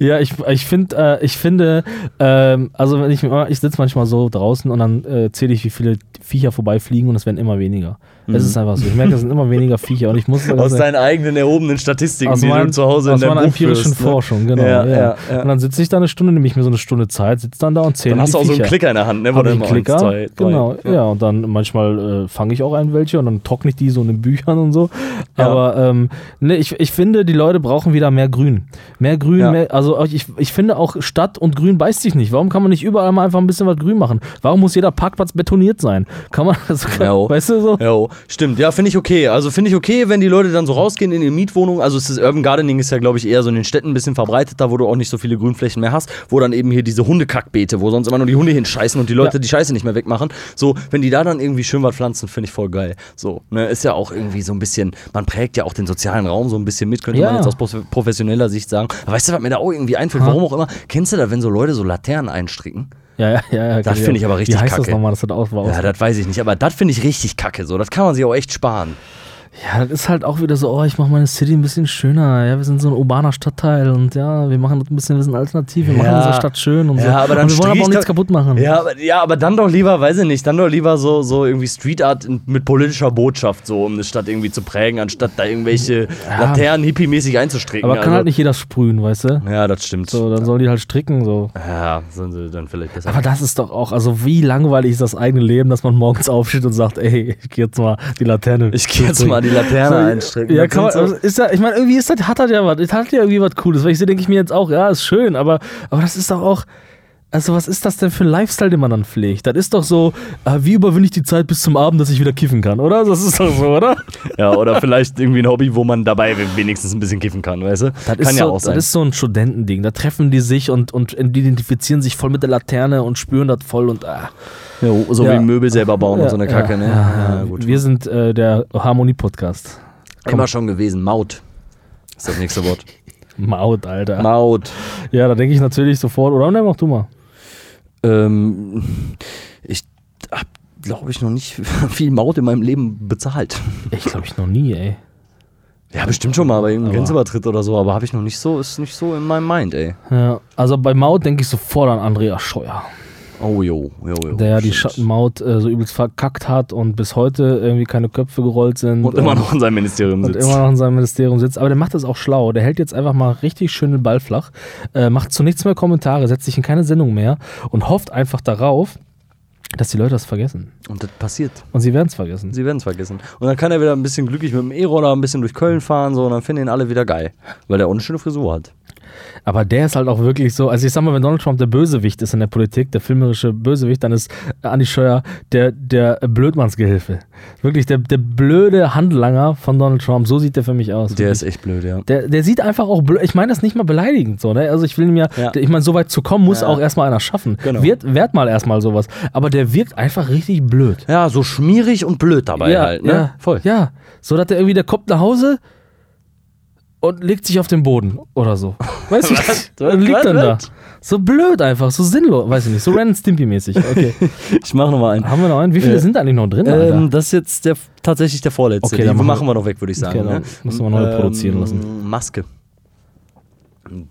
Ja, ich, ich, find, äh, ich finde, ähm, also wenn ich, ich sitze manchmal so draußen und dann äh, zähle ich, wie viele Viecher vorbeifliegen und es werden immer weniger. Es ist einfach so. Ich merke, es sind immer weniger Viecher und ich muss
Mhm. Aus deinen eigenen erhobenen Statistiken,
aus
die
meinem-
du zu Hause in deinem Buch
empirischen
führst, ne?
Forschung, genau.
Ja,
Ja,
ja.
Und dann sitze ich da eine Stunde, nehme ich mir so eine Stunde Zeit, sitze dann da und zähle
Dann hast du auch so einen
Viecher.
Klicker in der Hand, ne? wo du immer
Klicker,
eins, zwei, drei-
genau, ja. und dann manchmal äh, fange ich auch ein welche und dann trockne ich die so in den Büchern und so. Aber ähm, ne, ich, ich finde, die Leute brauchen wieder mehr Grün. Mehr Grün, mehr, also ich, ich finde auch Stadt und Grün beißt sich nicht. Warum kann man nicht überall mal einfach ein bisschen was grün machen? Warum muss jeder Parkplatz betoniert sein? Kann man, also,
Ja, oh.
weißt du so?
Jo, stimmt. Ja, finde ich okay. Also finde ich okay, wenn die Leute dann so rausgehen in ihre Mietwohnung. Also es ist Urban Gardening ist ja, glaube ich, eher so in den Städten ein bisschen verbreiteter, wo du auch nicht so viele Grünflächen mehr hast, wo dann eben hier diese Hundekackbeete, wo sonst immer nur die Hunde hinscheißen und die Leute
Ja.
die Scheiße nicht mehr wegmachen. So, wenn die da dann irgendwie schön was pflanzen, finde ich voll geil. So, ne, ist ja auch irgendwie so ein bisschen, man prägt ja auch den sozialen Raum so ein bisschen mit, könnte
Ja.
man jetzt aus prof- professioneller Sicht sagen. Aber weißt du, was mir da auch irgendwie einfällt,
Ha.
warum auch immer, kennst du das, wenn so Leute so Laternen einstricken?
Ja, ja, ja. ja
Das finde ich aber richtig
Wie heißt das
kacke.
nochmal, dass das auch war?
Ja, das weiß ich nicht, aber das finde ich richtig kacke. So, das kann man sich auch echt sparen.
Ja, das ist halt auch wieder so, oh, ich mache meine City ein bisschen schöner. Ja, wir sind so ein urbaner Stadtteil und ja, wir machen das ein bisschen, wir sind alternativ, wir machen
Ja.
unsere Stadt schön und so.
Ja, aber dann
und wir wollen aber auch nichts kaputt machen.
Ja aber, ja, aber dann doch lieber, weiß ich nicht, dann doch lieber so, so irgendwie Street Art mit politischer Botschaft, so um eine Stadt irgendwie zu prägen, anstatt da irgendwelche Laternen hippie-mäßig einzustricken.
aber kann
also.
halt nicht jeder sprühen, weißt du?
Ja, das stimmt.
So, dann sollen die halt stricken, so.
ja, sollen sie dann vielleicht besser.
Aber das ist doch auch, also wie langweilig ist das eigene Leben, dass man morgens aufsteht und sagt, ey, ich gehe jetzt mal die Laterne.
ich gehe jetzt mal die Laterne einstricken.
Ja, kann man, also ist ja, ich meine, irgendwie ist das, hat das ja was, das hat ja irgendwie was Cooles, weil ich sehe, denke ich mir jetzt auch, ja, ist schön, aber, aber das ist doch auch, also was ist das denn für ein Lifestyle, den man dann pflegt? Das ist doch so, äh, wie überwinde ich die Zeit bis zum Abend, dass ich wieder kiffen kann, oder? Das ist doch so, oder?
ja, oder vielleicht irgendwie ein Hobby, wo man dabei wenigstens ein bisschen kiffen kann, weißt du?
Das
kann
ist,
ja
so,
auch sein.
das ist so ein Studentending. Da treffen die sich und, und identifizieren sich voll mit der Laterne und spüren das voll und ah.
jo, so
Ja.
wie Möbel selber bauen und so eine Kacke,
ja,
ne?
Ja, ja.
gut.
Wir sind äh, der Harmonie-Podcast.
Immer schon gewesen. Maut. Ist das nächste Wort.
Maut, Alter.
Maut.
ja, da denke ich natürlich sofort, oder? Ne, mach du mal.
Ähm, ich habe, glaube ich, noch nicht viel Maut in meinem Leben bezahlt.
Ich glaube ich noch nie, ey.
Ja, bestimmt schon mal bei irgendeinem Grenzübertritt oder so, aber habe ich noch nicht so, ist nicht so in meinem Mind, ey.
Ja, also bei Maut denke ich sofort an Andreas Scheuer,
Oh, jo, jo, jo.
der ja die. Schattenmaut äh, so übelst verkackt hat und bis heute irgendwie keine Köpfe gerollt sind.
Und immer noch in seinem Ministerium
und
sitzt.
immer noch in seinem Ministerium sitzt. Aber der macht das auch schlau. Der hält jetzt einfach mal richtig schön den Ball flach, äh, macht zu nichts mehr Kommentare, setzt sich in keine Sendung mehr und hofft einfach darauf, dass die Leute das vergessen.
Und das passiert.
Und sie werden es vergessen.
Sie werden es vergessen. Und dann kann er wieder ein bisschen glücklich mit dem E-Roller ein bisschen durch Köln fahren, so, und dann finden ihn alle wieder geil. Weil der auch eine schöne Frisur hat.
Aber der ist halt auch wirklich so, also ich sag mal, wenn Donald Trump der Bösewicht ist in der Politik, der filmerische Bösewicht, dann ist Andi Scheuer der, der Blödmannsgehilfe. Wirklich der, der blöde Handlanger von Donald Trump, so sieht der für mich aus.
Der
Wirklich.
ist echt blöd, ja.
Der, der sieht einfach auch blöd. Ich meine das nicht mal beleidigend so, ne? Also ich will ihm ja,
Ja.
ich meine, so weit zu kommen, muss
Ja.
auch erstmal einer schaffen.
Genau.
Wird, werd mal erstmal sowas. Aber der wirkt einfach richtig blöd.
Ja, so schmierig und blöd dabei halt, ne?
ja,
Voll.
Ja, so dass der irgendwie, der kommt nach Hause und legt sich auf den Boden oder so. Weiß ich nicht. Und liegt dann da. So blöd einfach, so sinnlos. Weiß ich nicht, so Ren Stimpy-mäßig. Okay.
Ich mache nochmal einen.
Haben wir noch einen? Wie viele
Äh,
sind eigentlich noch drin?
Ähm, das ist jetzt der, tatsächlich der vorletzte.
Okay, dann machen
machen
wir-
wir noch weg, würde ich sagen.
Okay, dann
ne?
müssen wir neu produzieren lassen.
Maske.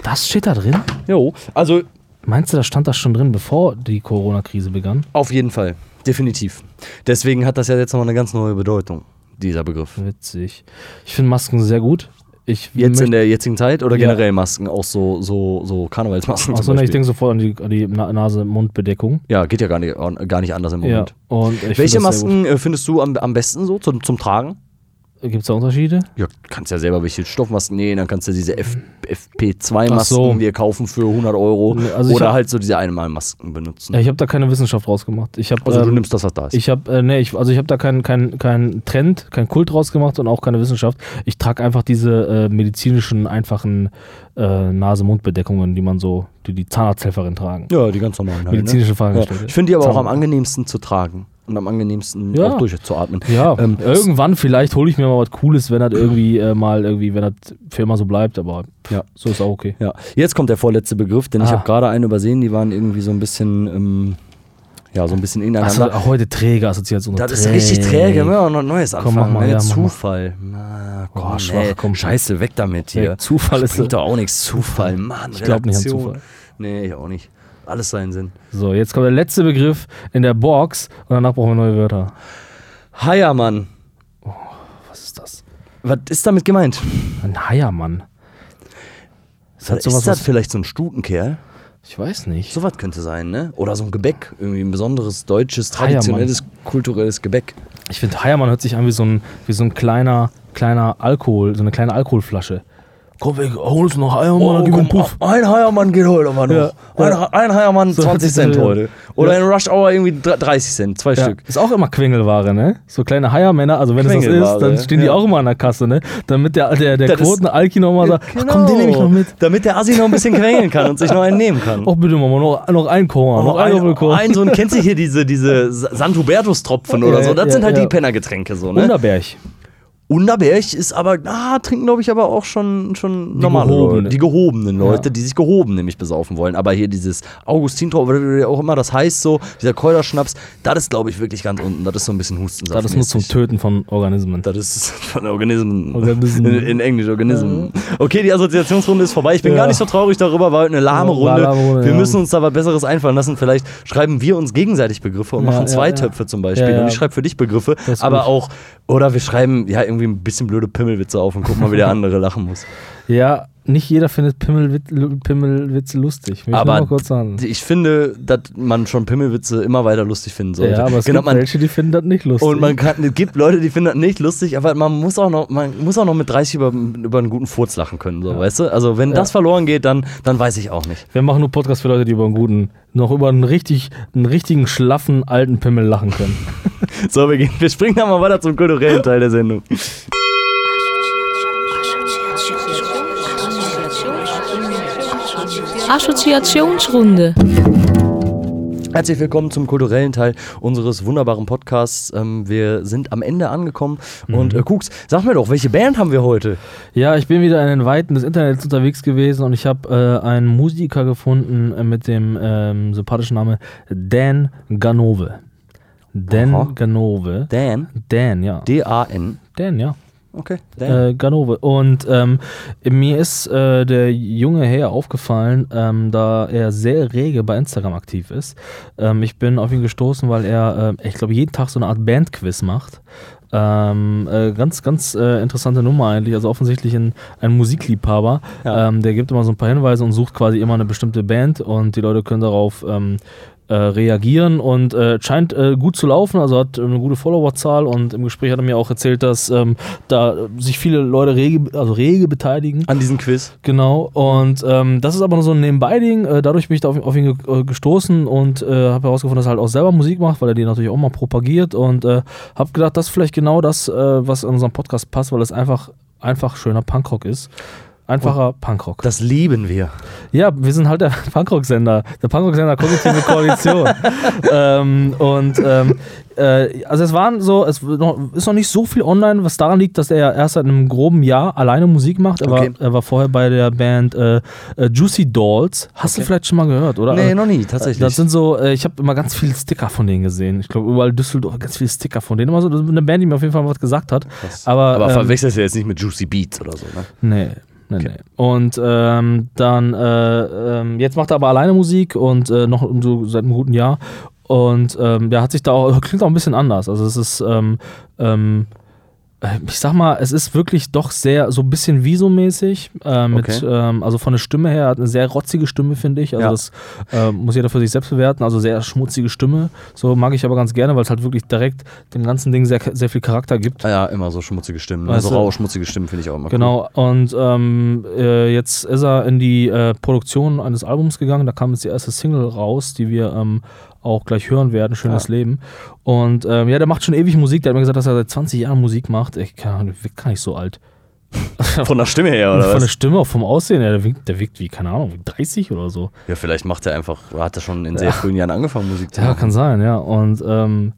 das steht da drin?
Jo, also
Meinst du, da stand das schon drin, bevor die Corona-Krise begann?
auf jeden Fall. Definitiv. Deswegen hat das ja jetzt nochmal eine ganz neue Bedeutung, dieser Begriff.
Witzig. Ich finde Masken sehr gut. Ich
Jetzt in der jetzigen Zeit oder
Ja.
generell Masken, auch so, so, so Karnevalsmasken
Achso,
zum
ne, ich
Beispiel.
denke sofort an die, an die Na- Nase-Mund-Bedeckung.
Ja, geht ja gar nicht, gar nicht anders im
Ja.
Moment.
Und ich find
Welche
das sehr
Masken äh, findest du am, am besten so zum, zum Tragen?
Gut. Gibt's da Unterschiede?
Ja, du kannst ja selber welche Stoffmasken nähen, dann kannst du diese F, FP2-Masken
Ach so.
kaufen für 100 Euro
also
oder
hab-
halt so diese Einmalmasken benutzen.
Ja, ich habe da keine Wissenschaft rausgemacht. Ich habe
also du
ähm,
nimmst das, was da ist.
ich habe äh, nee, ich, also ich habe da keinen kein, kein Trend, kein Kult rausgemacht und auch keine Wissenschaft. Ich trage einfach diese äh, medizinischen einfachen äh, Nase-Mund-Bedeckungen, die man so, die die Zahnarzthelferin tragen.
ja, die ganz normalen halt,
Medizinische
ne? ja.
Fachangestellte.
Ich finde die aber auch am
Zahn-
angenehmsten zu tragen und am angenehmsten
Ja.
auch durchzuatmen.
Ja,
Ähm,
irgendwann vielleicht hole ich mir mal was Cooles, wenn das irgendwie äh, mal irgendwie, wenn das für immer so bleibt, aber
Ja.
so ist auch okay.
Ja, jetzt kommt der vorletzte Begriff, denn ich
Ah.
habe gerade einen übersehen, die waren irgendwie so ein bisschen, ähm, ja, so ein bisschen ineinander.
auch heute träge Assoziation.
das ist richtig träge, wir noch Neues
Komm, mach
anfangen.
mal,
ne?
ja, mal.
Zufall. Na, komm,
Oh, schwach,
nee.
komm.
Scheiße, weg damit hier.
Ja, Zufall ist
Bringt doch auch nichts. Zufall, Mann.
Ich glaub nicht an. Zufall.
Nee, ich auch nicht. Alles seinen Sinn.
So, jetzt kommt der letzte Begriff in der Box und danach brauchen wir neue Wörter.
Heiermann.
Was ist das?
Was ist damit gemeint?
Ein Heiermann. Das hat
ist das vielleicht so ein Stutenkerl?
ich weiß nicht.
Sowas könnte sein, ne? Oder so ein Gebäck. Irgendwie ein besonderes deutsches,
Heiermann.
traditionelles, kulturelles Gebäck.
Ich finde, Heiermann hört sich an wie so ein, wie so ein kleiner, kleiner Alkohol, so eine kleine Alkoholflasche. Komm, holen uns noch Heiermann, dann gib einen Puff.
ein Heiermann geht heute mal noch.
Ja,
Ein, ein Heiermann
So
20
hört sich
Cent heute. Oder
Ja.
in Rush Hour irgendwie dr- 30 Cent, zwei
Ja,
Stück.
ist auch immer Quengelware, ne? So kleine Heiermänner, also wenn es das ist, dann stehen die auch immer an der Kasse, ne? Damit der, der, der Quoten-Alki nochmal sagt, ach komm, den nehme ich noch mit.
Damit der Assi noch ein bisschen quengeln kann und sich noch einen nehmen kann.
Och bitte, Mama, noch, noch ein Korn, noch, ein
ein,
Doppelkorn.
ein so ein, kennst du hier diese, diese St. Hubertus-Tropfen oder so? Das sind halt die Pennergetränke so, ne?
Unterberg.
Unterberg ist aber, ah, trinken glaube ich aber auch schon, schon normale
gehobene.
Leute. Die gehobenen Leute,
Ja.
die sich gehoben nämlich besaufen wollen. Aber hier dieses Augustintor, oder wie auch immer das heißt so, dieser Kräuterschnaps, das ist glaube ich wirklich ganz unten. Das ist so ein bisschen Hustensaft.
Das ist nur zum Töten von Organismen.
Das ist von Organismen.
Organismen.
In, in Englisch Organismen. Okay, die Assoziationsrunde ist vorbei. Ich bin
Ja.
gar nicht so traurig darüber, war heute eine lahme
Ja,
Runde.
lahme Runde,
wir
ja.
müssen uns da was Besseres einfallen lassen. Vielleicht schreiben wir uns gegenseitig Begriffe und
Ja,
machen
ja,
zwei
ja.
Töpfe zum Beispiel.
Ja, ja.
Und ich schreibe für dich Begriffe. Aber
gut.
auch, oder wir schreiben ja irgendwie ein bisschen blöde Pimmelwitze auf und gucken mal, wie der andere lachen muss.
Ja, nicht jeder findet Pimmelwit Pimmelwitze lustig. Will ich
Aber
sagen.
ich finde, dass man schon Pimmelwitze immer weiter lustig finden sollte.
Ja, aber es
Genau,
gibt
man,
welche, die finden das nicht lustig.
Und man kann, es gibt Leute, die finden das nicht lustig, aber man muss auch noch, man muss auch noch mit 30 über, über einen guten Furz lachen können, so, weißt du? Also wenn
Ja.
das verloren geht, dann, dann weiß ich auch nicht.
wir machen nur Podcasts für Leute, die über einen guten, noch über einen richtig, einen richtigen schlaffen alten Pimmel lachen können.
So, wir, gehen, wir springen dann mal weiter zum kulturellen Teil der Sendung.
Assoziationsrunde.
Herzlich willkommen zum kulturellen Teil unseres wunderbaren Podcasts. Ähm, wir sind am Ende angekommen. Und äh, Kuks, sag mir doch, welche Band haben wir heute?
Ja, ich bin wieder in den Weiten des Internets unterwegs gewesen und ich habe äh, einen Musiker gefunden äh, mit dem ähm, sympathischen Namen Dan Ganove. Dan
Aha.
Ganove.
Dan.
Dan, ja.
D-A-N.
Dan, ja.
Okay, Dan.
Äh, Ganove. Und ähm, mir ist äh, der junge Herr aufgefallen, ähm, da er sehr rege bei Instagram aktiv ist. Ähm, ich bin auf ihn gestoßen, weil er, äh, ich glaube, jeden Tag so eine Art Bandquiz macht. Ähm, äh, ganz, ganz äh, interessante Nummer eigentlich. Also offensichtlich ein, ein Musikliebhaber.
Ja.
Ähm, der gibt immer so ein paar Hinweise und sucht quasi immer eine bestimmte Band und die Leute können darauf ähm, äh, reagieren und äh, scheint äh, gut zu laufen, also hat eine gute Followerzahl und im Gespräch hat er mir auch erzählt, dass ähm, da sich viele Leute rege, also rege beteiligen.
An diesem Quiz.
Genau, und ähm, das ist aber nur so ein Nebenbei-Ding. Äh, dadurch bin ich da auf, auf ihn ge äh, gestoßen und habe herausgefunden, dass er halt auch selber Musik macht, weil er die natürlich auch mal propagiert und habe gedacht, das ist vielleicht genau das, was in unserem Podcast passt, weil es einfach, einfach schöner Punkrock ist. Einfacher Punkrock.
Das lieben wir.
Ja, wir sind halt der Punkrock-Sender, der Punkrock-Sender Kognitive Koalition. ähm, und ähm, äh, also es waren so, es ist noch nicht so viel online, was daran liegt, dass er ja erst seit einem groben Jahr alleine Musik macht. Er,
Okay.
war, er war vorher bei der Band äh, äh, Juicy Dolls. Hast du
Okay.
vielleicht schon mal gehört, oder?
Nee,
Äh,
noch nie, tatsächlich.
Das sind so, äh, ich habe immer ganz viele Sticker von denen gesehen. Ich glaube, überall Düsseldorf ganz viele Sticker von denen. Immer so eine Band, die mir auf jeden Fall was gesagt hat. Aber,
Aber
ähm,
verwechselst du jetzt nicht mit Juicy Beats oder so, ne?
Nee. Nee, nee. Und ähm, dann, äh, ähm, jetzt macht er aber alleine Musik und äh, noch so seit einem guten Jahr. Und ähm, der hat sich da auch, klingt auch ein bisschen anders. Also es ist, ähm, ähm, äh, ich sag mal, es ist wirklich doch sehr, so ein bisschen Viso-mäßig. Äh, mit,
Okay.
ähm, also von der Stimme her, hat eine sehr rotzige Stimme, finde ich. Also
Ja.
das äh, muss jeder für sich selbst bewerten. Also sehr schmutzige Stimme. So mag ich aber ganz gerne, weil es halt wirklich direkt dem ganzen Ding sehr, sehr viel Charakter gibt.
Ah ja, immer so schmutzige Stimmen.
Weißt
Also raue, schmutzige Stimmen finde ich auch immer
Genau, und ähm, äh, jetzt ist er in die äh, Produktion eines Albums gegangen. Da kam jetzt die erste Single raus, die wir ähm, auch gleich hören werden, Schönes
Ja.
Leben. Und ähm, ja, der macht schon ewig Musik. Der hat mir gesagt, dass er seit 20 Jahren Musik macht. Ich kann, der wirkt gar nicht so alt.
Von der Stimme her, oder
Von der
was?
Stimme, auch vom Aussehen, her, der wirkt, der wirkt wie, keine Ahnung, wie 30 oder so.
Ja, vielleicht macht er einfach, hat er schon in sehr frühen Jahren angefangen, Musik zu
Ja,
machen.
kann sein, ja. Und ähm,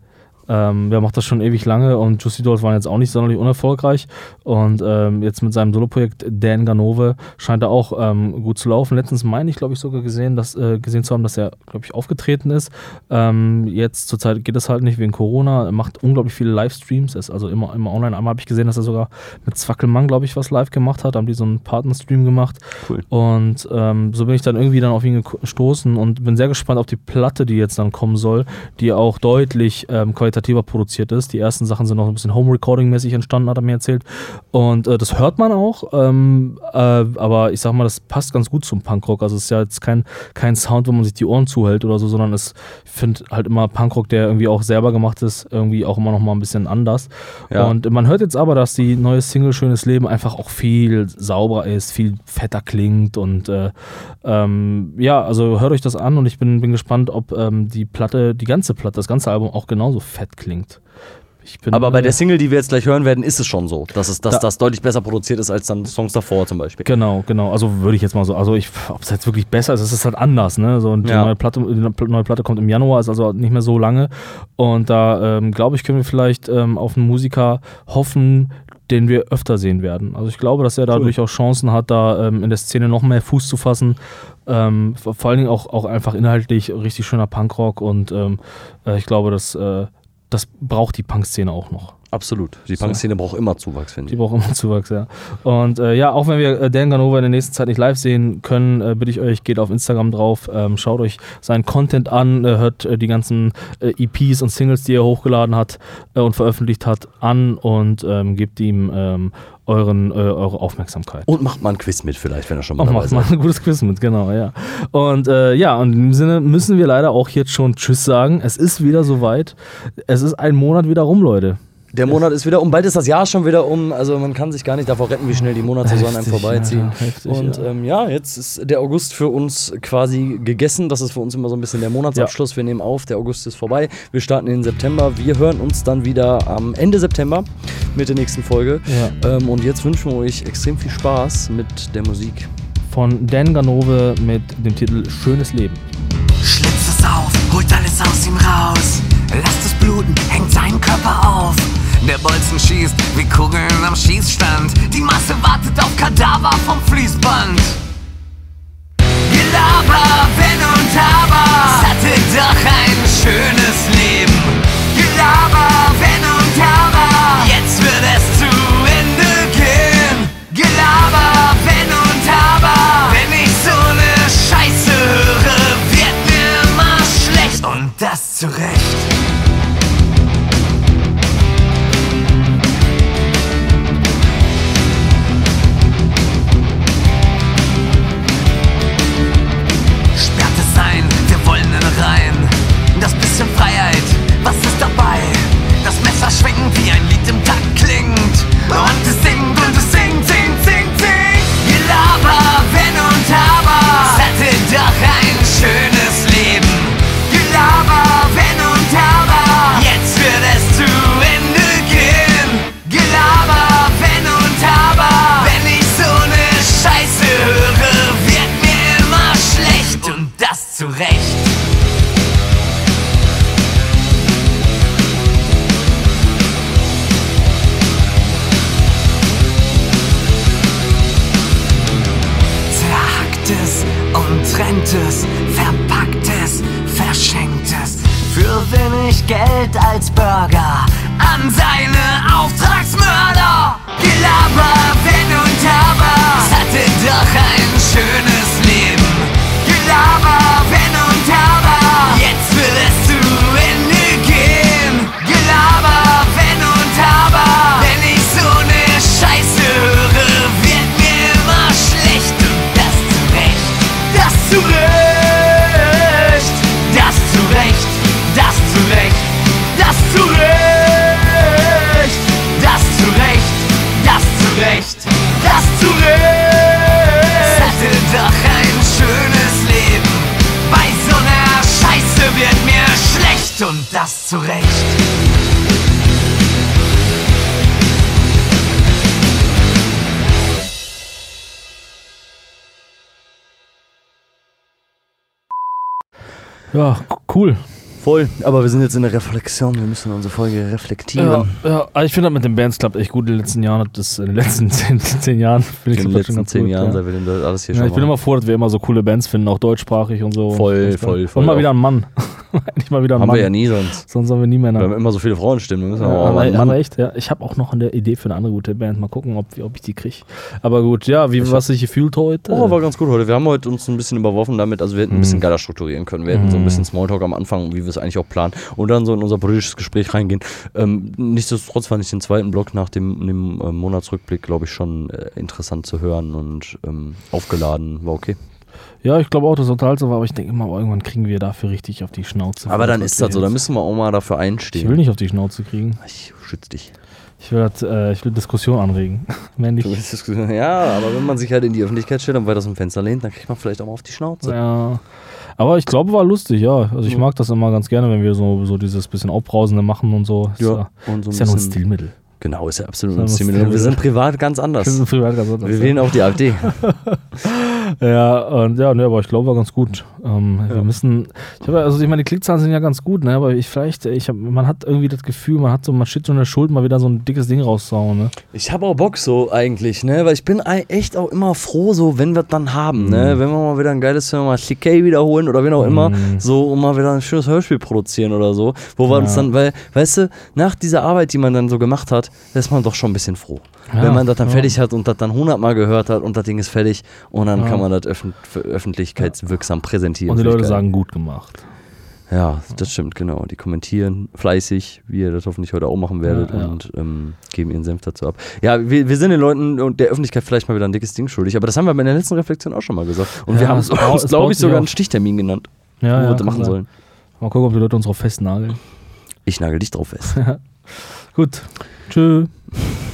ähm, der macht das schon ewig lange und Juicy Dolls waren jetzt auch nicht sonderlich unerfolgreich. Und ähm, jetzt mit seinem Soloprojekt Dan Ganove scheint er auch ähm, gut zu laufen. Letztens meine ich, glaube ich, sogar gesehen, dass, äh, gesehen zu haben, dass er, glaube ich, aufgetreten ist. Ähm, jetzt zurzeit geht es halt nicht wegen Corona. Er macht unglaublich viele Livestreams, ist also immer, immer online. Einmal habe ich gesehen, dass er sogar mit Zwackelmann, glaube ich, was live gemacht hat. Haben die so einen Partnerstream gemacht.
Cool.
Und ähm, so bin ich dann irgendwie dann auf ihn gestoßen und bin sehr gespannt auf die Platte, die jetzt dann kommen soll, die auch deutlich ähm, qualitativer produziert ist. Die ersten Sachen sind noch ein bisschen Home-Recording-mäßig entstanden, hat er mir erzählt. Und äh, das hört man auch, ähm, äh, aber ich sag mal, das passt ganz gut zum Punkrock. Also es ist ja jetzt kein, kein Sound, wo man sich die Ohren zuhält oder so, sondern es, ich finde halt immer Punkrock, der irgendwie auch selber gemacht ist, irgendwie auch immer noch mal ein bisschen anders.
Ja.
Und man hört jetzt aber, dass die neue Single Schönes Leben einfach auch viel sauberer ist, viel fetter klingt und äh, ähm, ja, also hört euch das an und ich bin, bin gespannt, ob ähm, die Platte, die ganze Platte, das ganze Album auch genauso fett klingt. Ich bin,
Aber bei der Single, die wir jetzt gleich hören werden, ist es schon so, dass, es, dass
Da-
das deutlich besser produziert ist als dann Songs davor zum Beispiel.
Genau, genau. Also würde ich jetzt mal so, also ob es jetzt wirklich besser ist, es ist halt anders, ne? So, und die
Ja.
neue Platte, die neue Platte kommt im Januar, ist also nicht mehr so lange. Und da ähm, glaube ich, können wir vielleicht ähm, auf einen Musiker hoffen, den wir öfter sehen werden. Also ich glaube, dass er da
Cool.
durchaus Chancen hat, da ähm, in der Szene noch mehr Fuß zu fassen. Ähm, vor vor allen Dingen auch, auch einfach inhaltlich richtig schöner Punkrock und ähm, äh, ich glaube, dass äh, das braucht die Punk-Szene auch noch.
Absolut. Die Punk-Szene braucht immer Zuwachs, finde
Die
ich.
braucht immer Zuwachs, ja. Und äh, ja, auch wenn wir äh, Dan Ganova in der nächsten Zeit nicht live sehen können, äh, bitte ich euch, geht auf Instagram drauf, ähm, schaut euch seinen Content an, äh, hört äh, die ganzen EPs und Singles, die er hochgeladen hat und veröffentlicht hat, an und ähm, gebt ihm ähm, euren, äh, eure Aufmerksamkeit.
Und macht mal ein Quiz mit vielleicht, wenn er schon mal
Auch
dabei
macht
ist.
mal ein gutes Quiz mit, genau, ja. Und äh, ja, und in dem Sinne müssen wir leider auch jetzt schon Tschüss sagen. Es ist wieder soweit. Es ist ein Monat wieder rum, Leute.
Der Monat ist wieder um, bald ist das Jahr schon wieder um. Also man kann sich gar nicht davor retten, wie schnell die Monatssaison einem
Heftig,
vorbeiziehen.
ja, heftig,
und
ja.
ähm, ja, jetzt ist der August für uns quasi gegessen. Das ist für uns immer so ein bisschen der Monatsabschluss. Wir nehmen auf, der August ist vorbei. Wir starten in den September. Wir hören uns dann wieder am Ende September mit der nächsten Folge.
Ja.
Ähm, und jetzt wünschen wir euch extrem viel Spaß mit der Musik.
Von Dan Ganove mit dem Titel Schönes Leben.
Schlitzt es auf, holt alles aus ihm raus. Lasst es bluten, hängt seinen Körper auf. Der Bolzen schießt wie Kugeln am Schießstand. Die Masse wartet auf Kadaver vom Fließband. Gelaber, wenn und aber. Es hatte doch ein schönes Leben. Gelaber, wenn und aber. Jetzt wird es zu Ende gehen. Gelaber, wenn und aber. Wenn ich so ne Scheiße höre, wird mir immer schlecht. Und das zu Recht.
Voll, aber wir sind jetzt in der Reflexion, wir müssen unsere Folge
Ja,
reflektieren.
ja, aber ich finde das mit den Bands klappt echt gut. In den letzten Jahren das, in den letzten zehn, zehn Jahren
In den letzten zehn
gut,
Jahren,
ja.
seit wir das alles hier
Ja,
schon
ich bin immer froh, dass wir immer so coole Bands finden, auch deutschsprachig und so.
Voll,
Echt,
voll,
ja.
voll
Und mal wieder ein Mann. Endlich mal wieder ein
Haben
Mann.
wir ja nie sonst.
Sonst haben wir nie Männer.
Wir haben immer so viele Frauenstimmen. Müssen wir
Ja, aber,
einen Mann-
aber echt, ja. Ich habe auch noch eine Idee für eine andere gute Band. Mal gucken, ob, ob ich die kriege. Aber gut, ja, wie was sich gefühlt heute?
Oh, war ganz gut heute. Wir haben heute uns ein bisschen überworfen damit, also wir hätten ein
Mhm.
bisschen geiler strukturieren können. Wir hätten so ein bisschen Smalltalk am Anfang, wie wir es eigentlich auch planen, und dann so in unser politisches Gespräch reingehen. Ähm, nichtsdestotrotz fand ich den zweiten Block nach dem, dem äh, Monatsrückblick, glaube ich, schon äh, interessant zu hören und ähm, aufgeladen. War okay.
Ja, ich glaube auch, dass es total so war, aber ich denke immer, irgendwann kriegen wir dafür richtig auf die Schnauze.
Aber dann ist
wir
das so, da müssen wir auch mal dafür
Ich will
einstehen.
nicht auf die Schnauze kriegen.
Ich schütze dich.
Ich will, das, äh, ich will Diskussion anregen. Wenn
Du
ich,
willst das- Ja, aber wenn man sich halt in die Öffentlichkeit stellt und weiter aus dem Fenster lehnt, dann kriegt man vielleicht auch mal auf die Schnauze.
ja. Aber ich glaube, war lustig, ja. Also ich
Ja.
mag das immer ganz gerne, wenn wir so, so dieses bisschen Aufbrausende machen und so. Ist ja,
und so
ist ja nur ein Stilmittel.
Genau, ist ja absolut
Ist ja
ein Stilmittel. Und Wir
Stilmittel.
sind privat ganz anders.
Das ist privat ganz anders,
Wir
ja.
wählen auch die AfD.
Ja, und ja, ne, aber ich glaube, war ganz gut. Ähm, Wir müssen, ich habe, also ich meine, die Klickzahlen sind ja ganz gut, ne, aber ich vielleicht, ich hab, man hat irgendwie das Gefühl, man hat so, man steht so in der Schuld, mal wieder so ein dickes Ding rauszuhauen, ne?
Ich habe auch Bock so eigentlich, ne? Weil ich bin echt auch immer froh, so wenn wir dann haben, ne? Wenn wir mal wieder ein geiles Film, mal TK wiederholen oder wen auch immer,
Mhm.
so und mal wieder ein schönes Hörspiel produzieren oder so, wo wir uns
Ja.
dann, weil, weißt du, nach dieser Arbeit, die man dann so gemacht hat, ist man doch schon ein bisschen froh.
Ja,
wenn man das dann
ja.
fertig hat und das dann hundertmal gehört hat und das Ding ist fertig und dann
Ja.
kann man das öffn öffentlichkeitswirksam präsentieren.
Und die Leute sagen, gut gemacht.
Ja, das stimmt, genau. Die kommentieren fleißig, wie ihr das hoffentlich heute auch machen werdet
Ja, ja.
und ähm, geben ihren Senf dazu ab. Ja, wir, wir sind den Leuten und der Öffentlichkeit vielleicht mal wieder ein dickes Ding schuldig, aber das haben wir bei der letzten Reflexion auch schon mal gesagt. Und
Ja,
wir haben
es
uns, glaube ich, sogar einen Stichtermin genannt, wo wir das machen sollen.
Mal gucken, ob die Leute uns drauf festnageln.
Ich nagel dich drauf fest.
Gut. Tschö.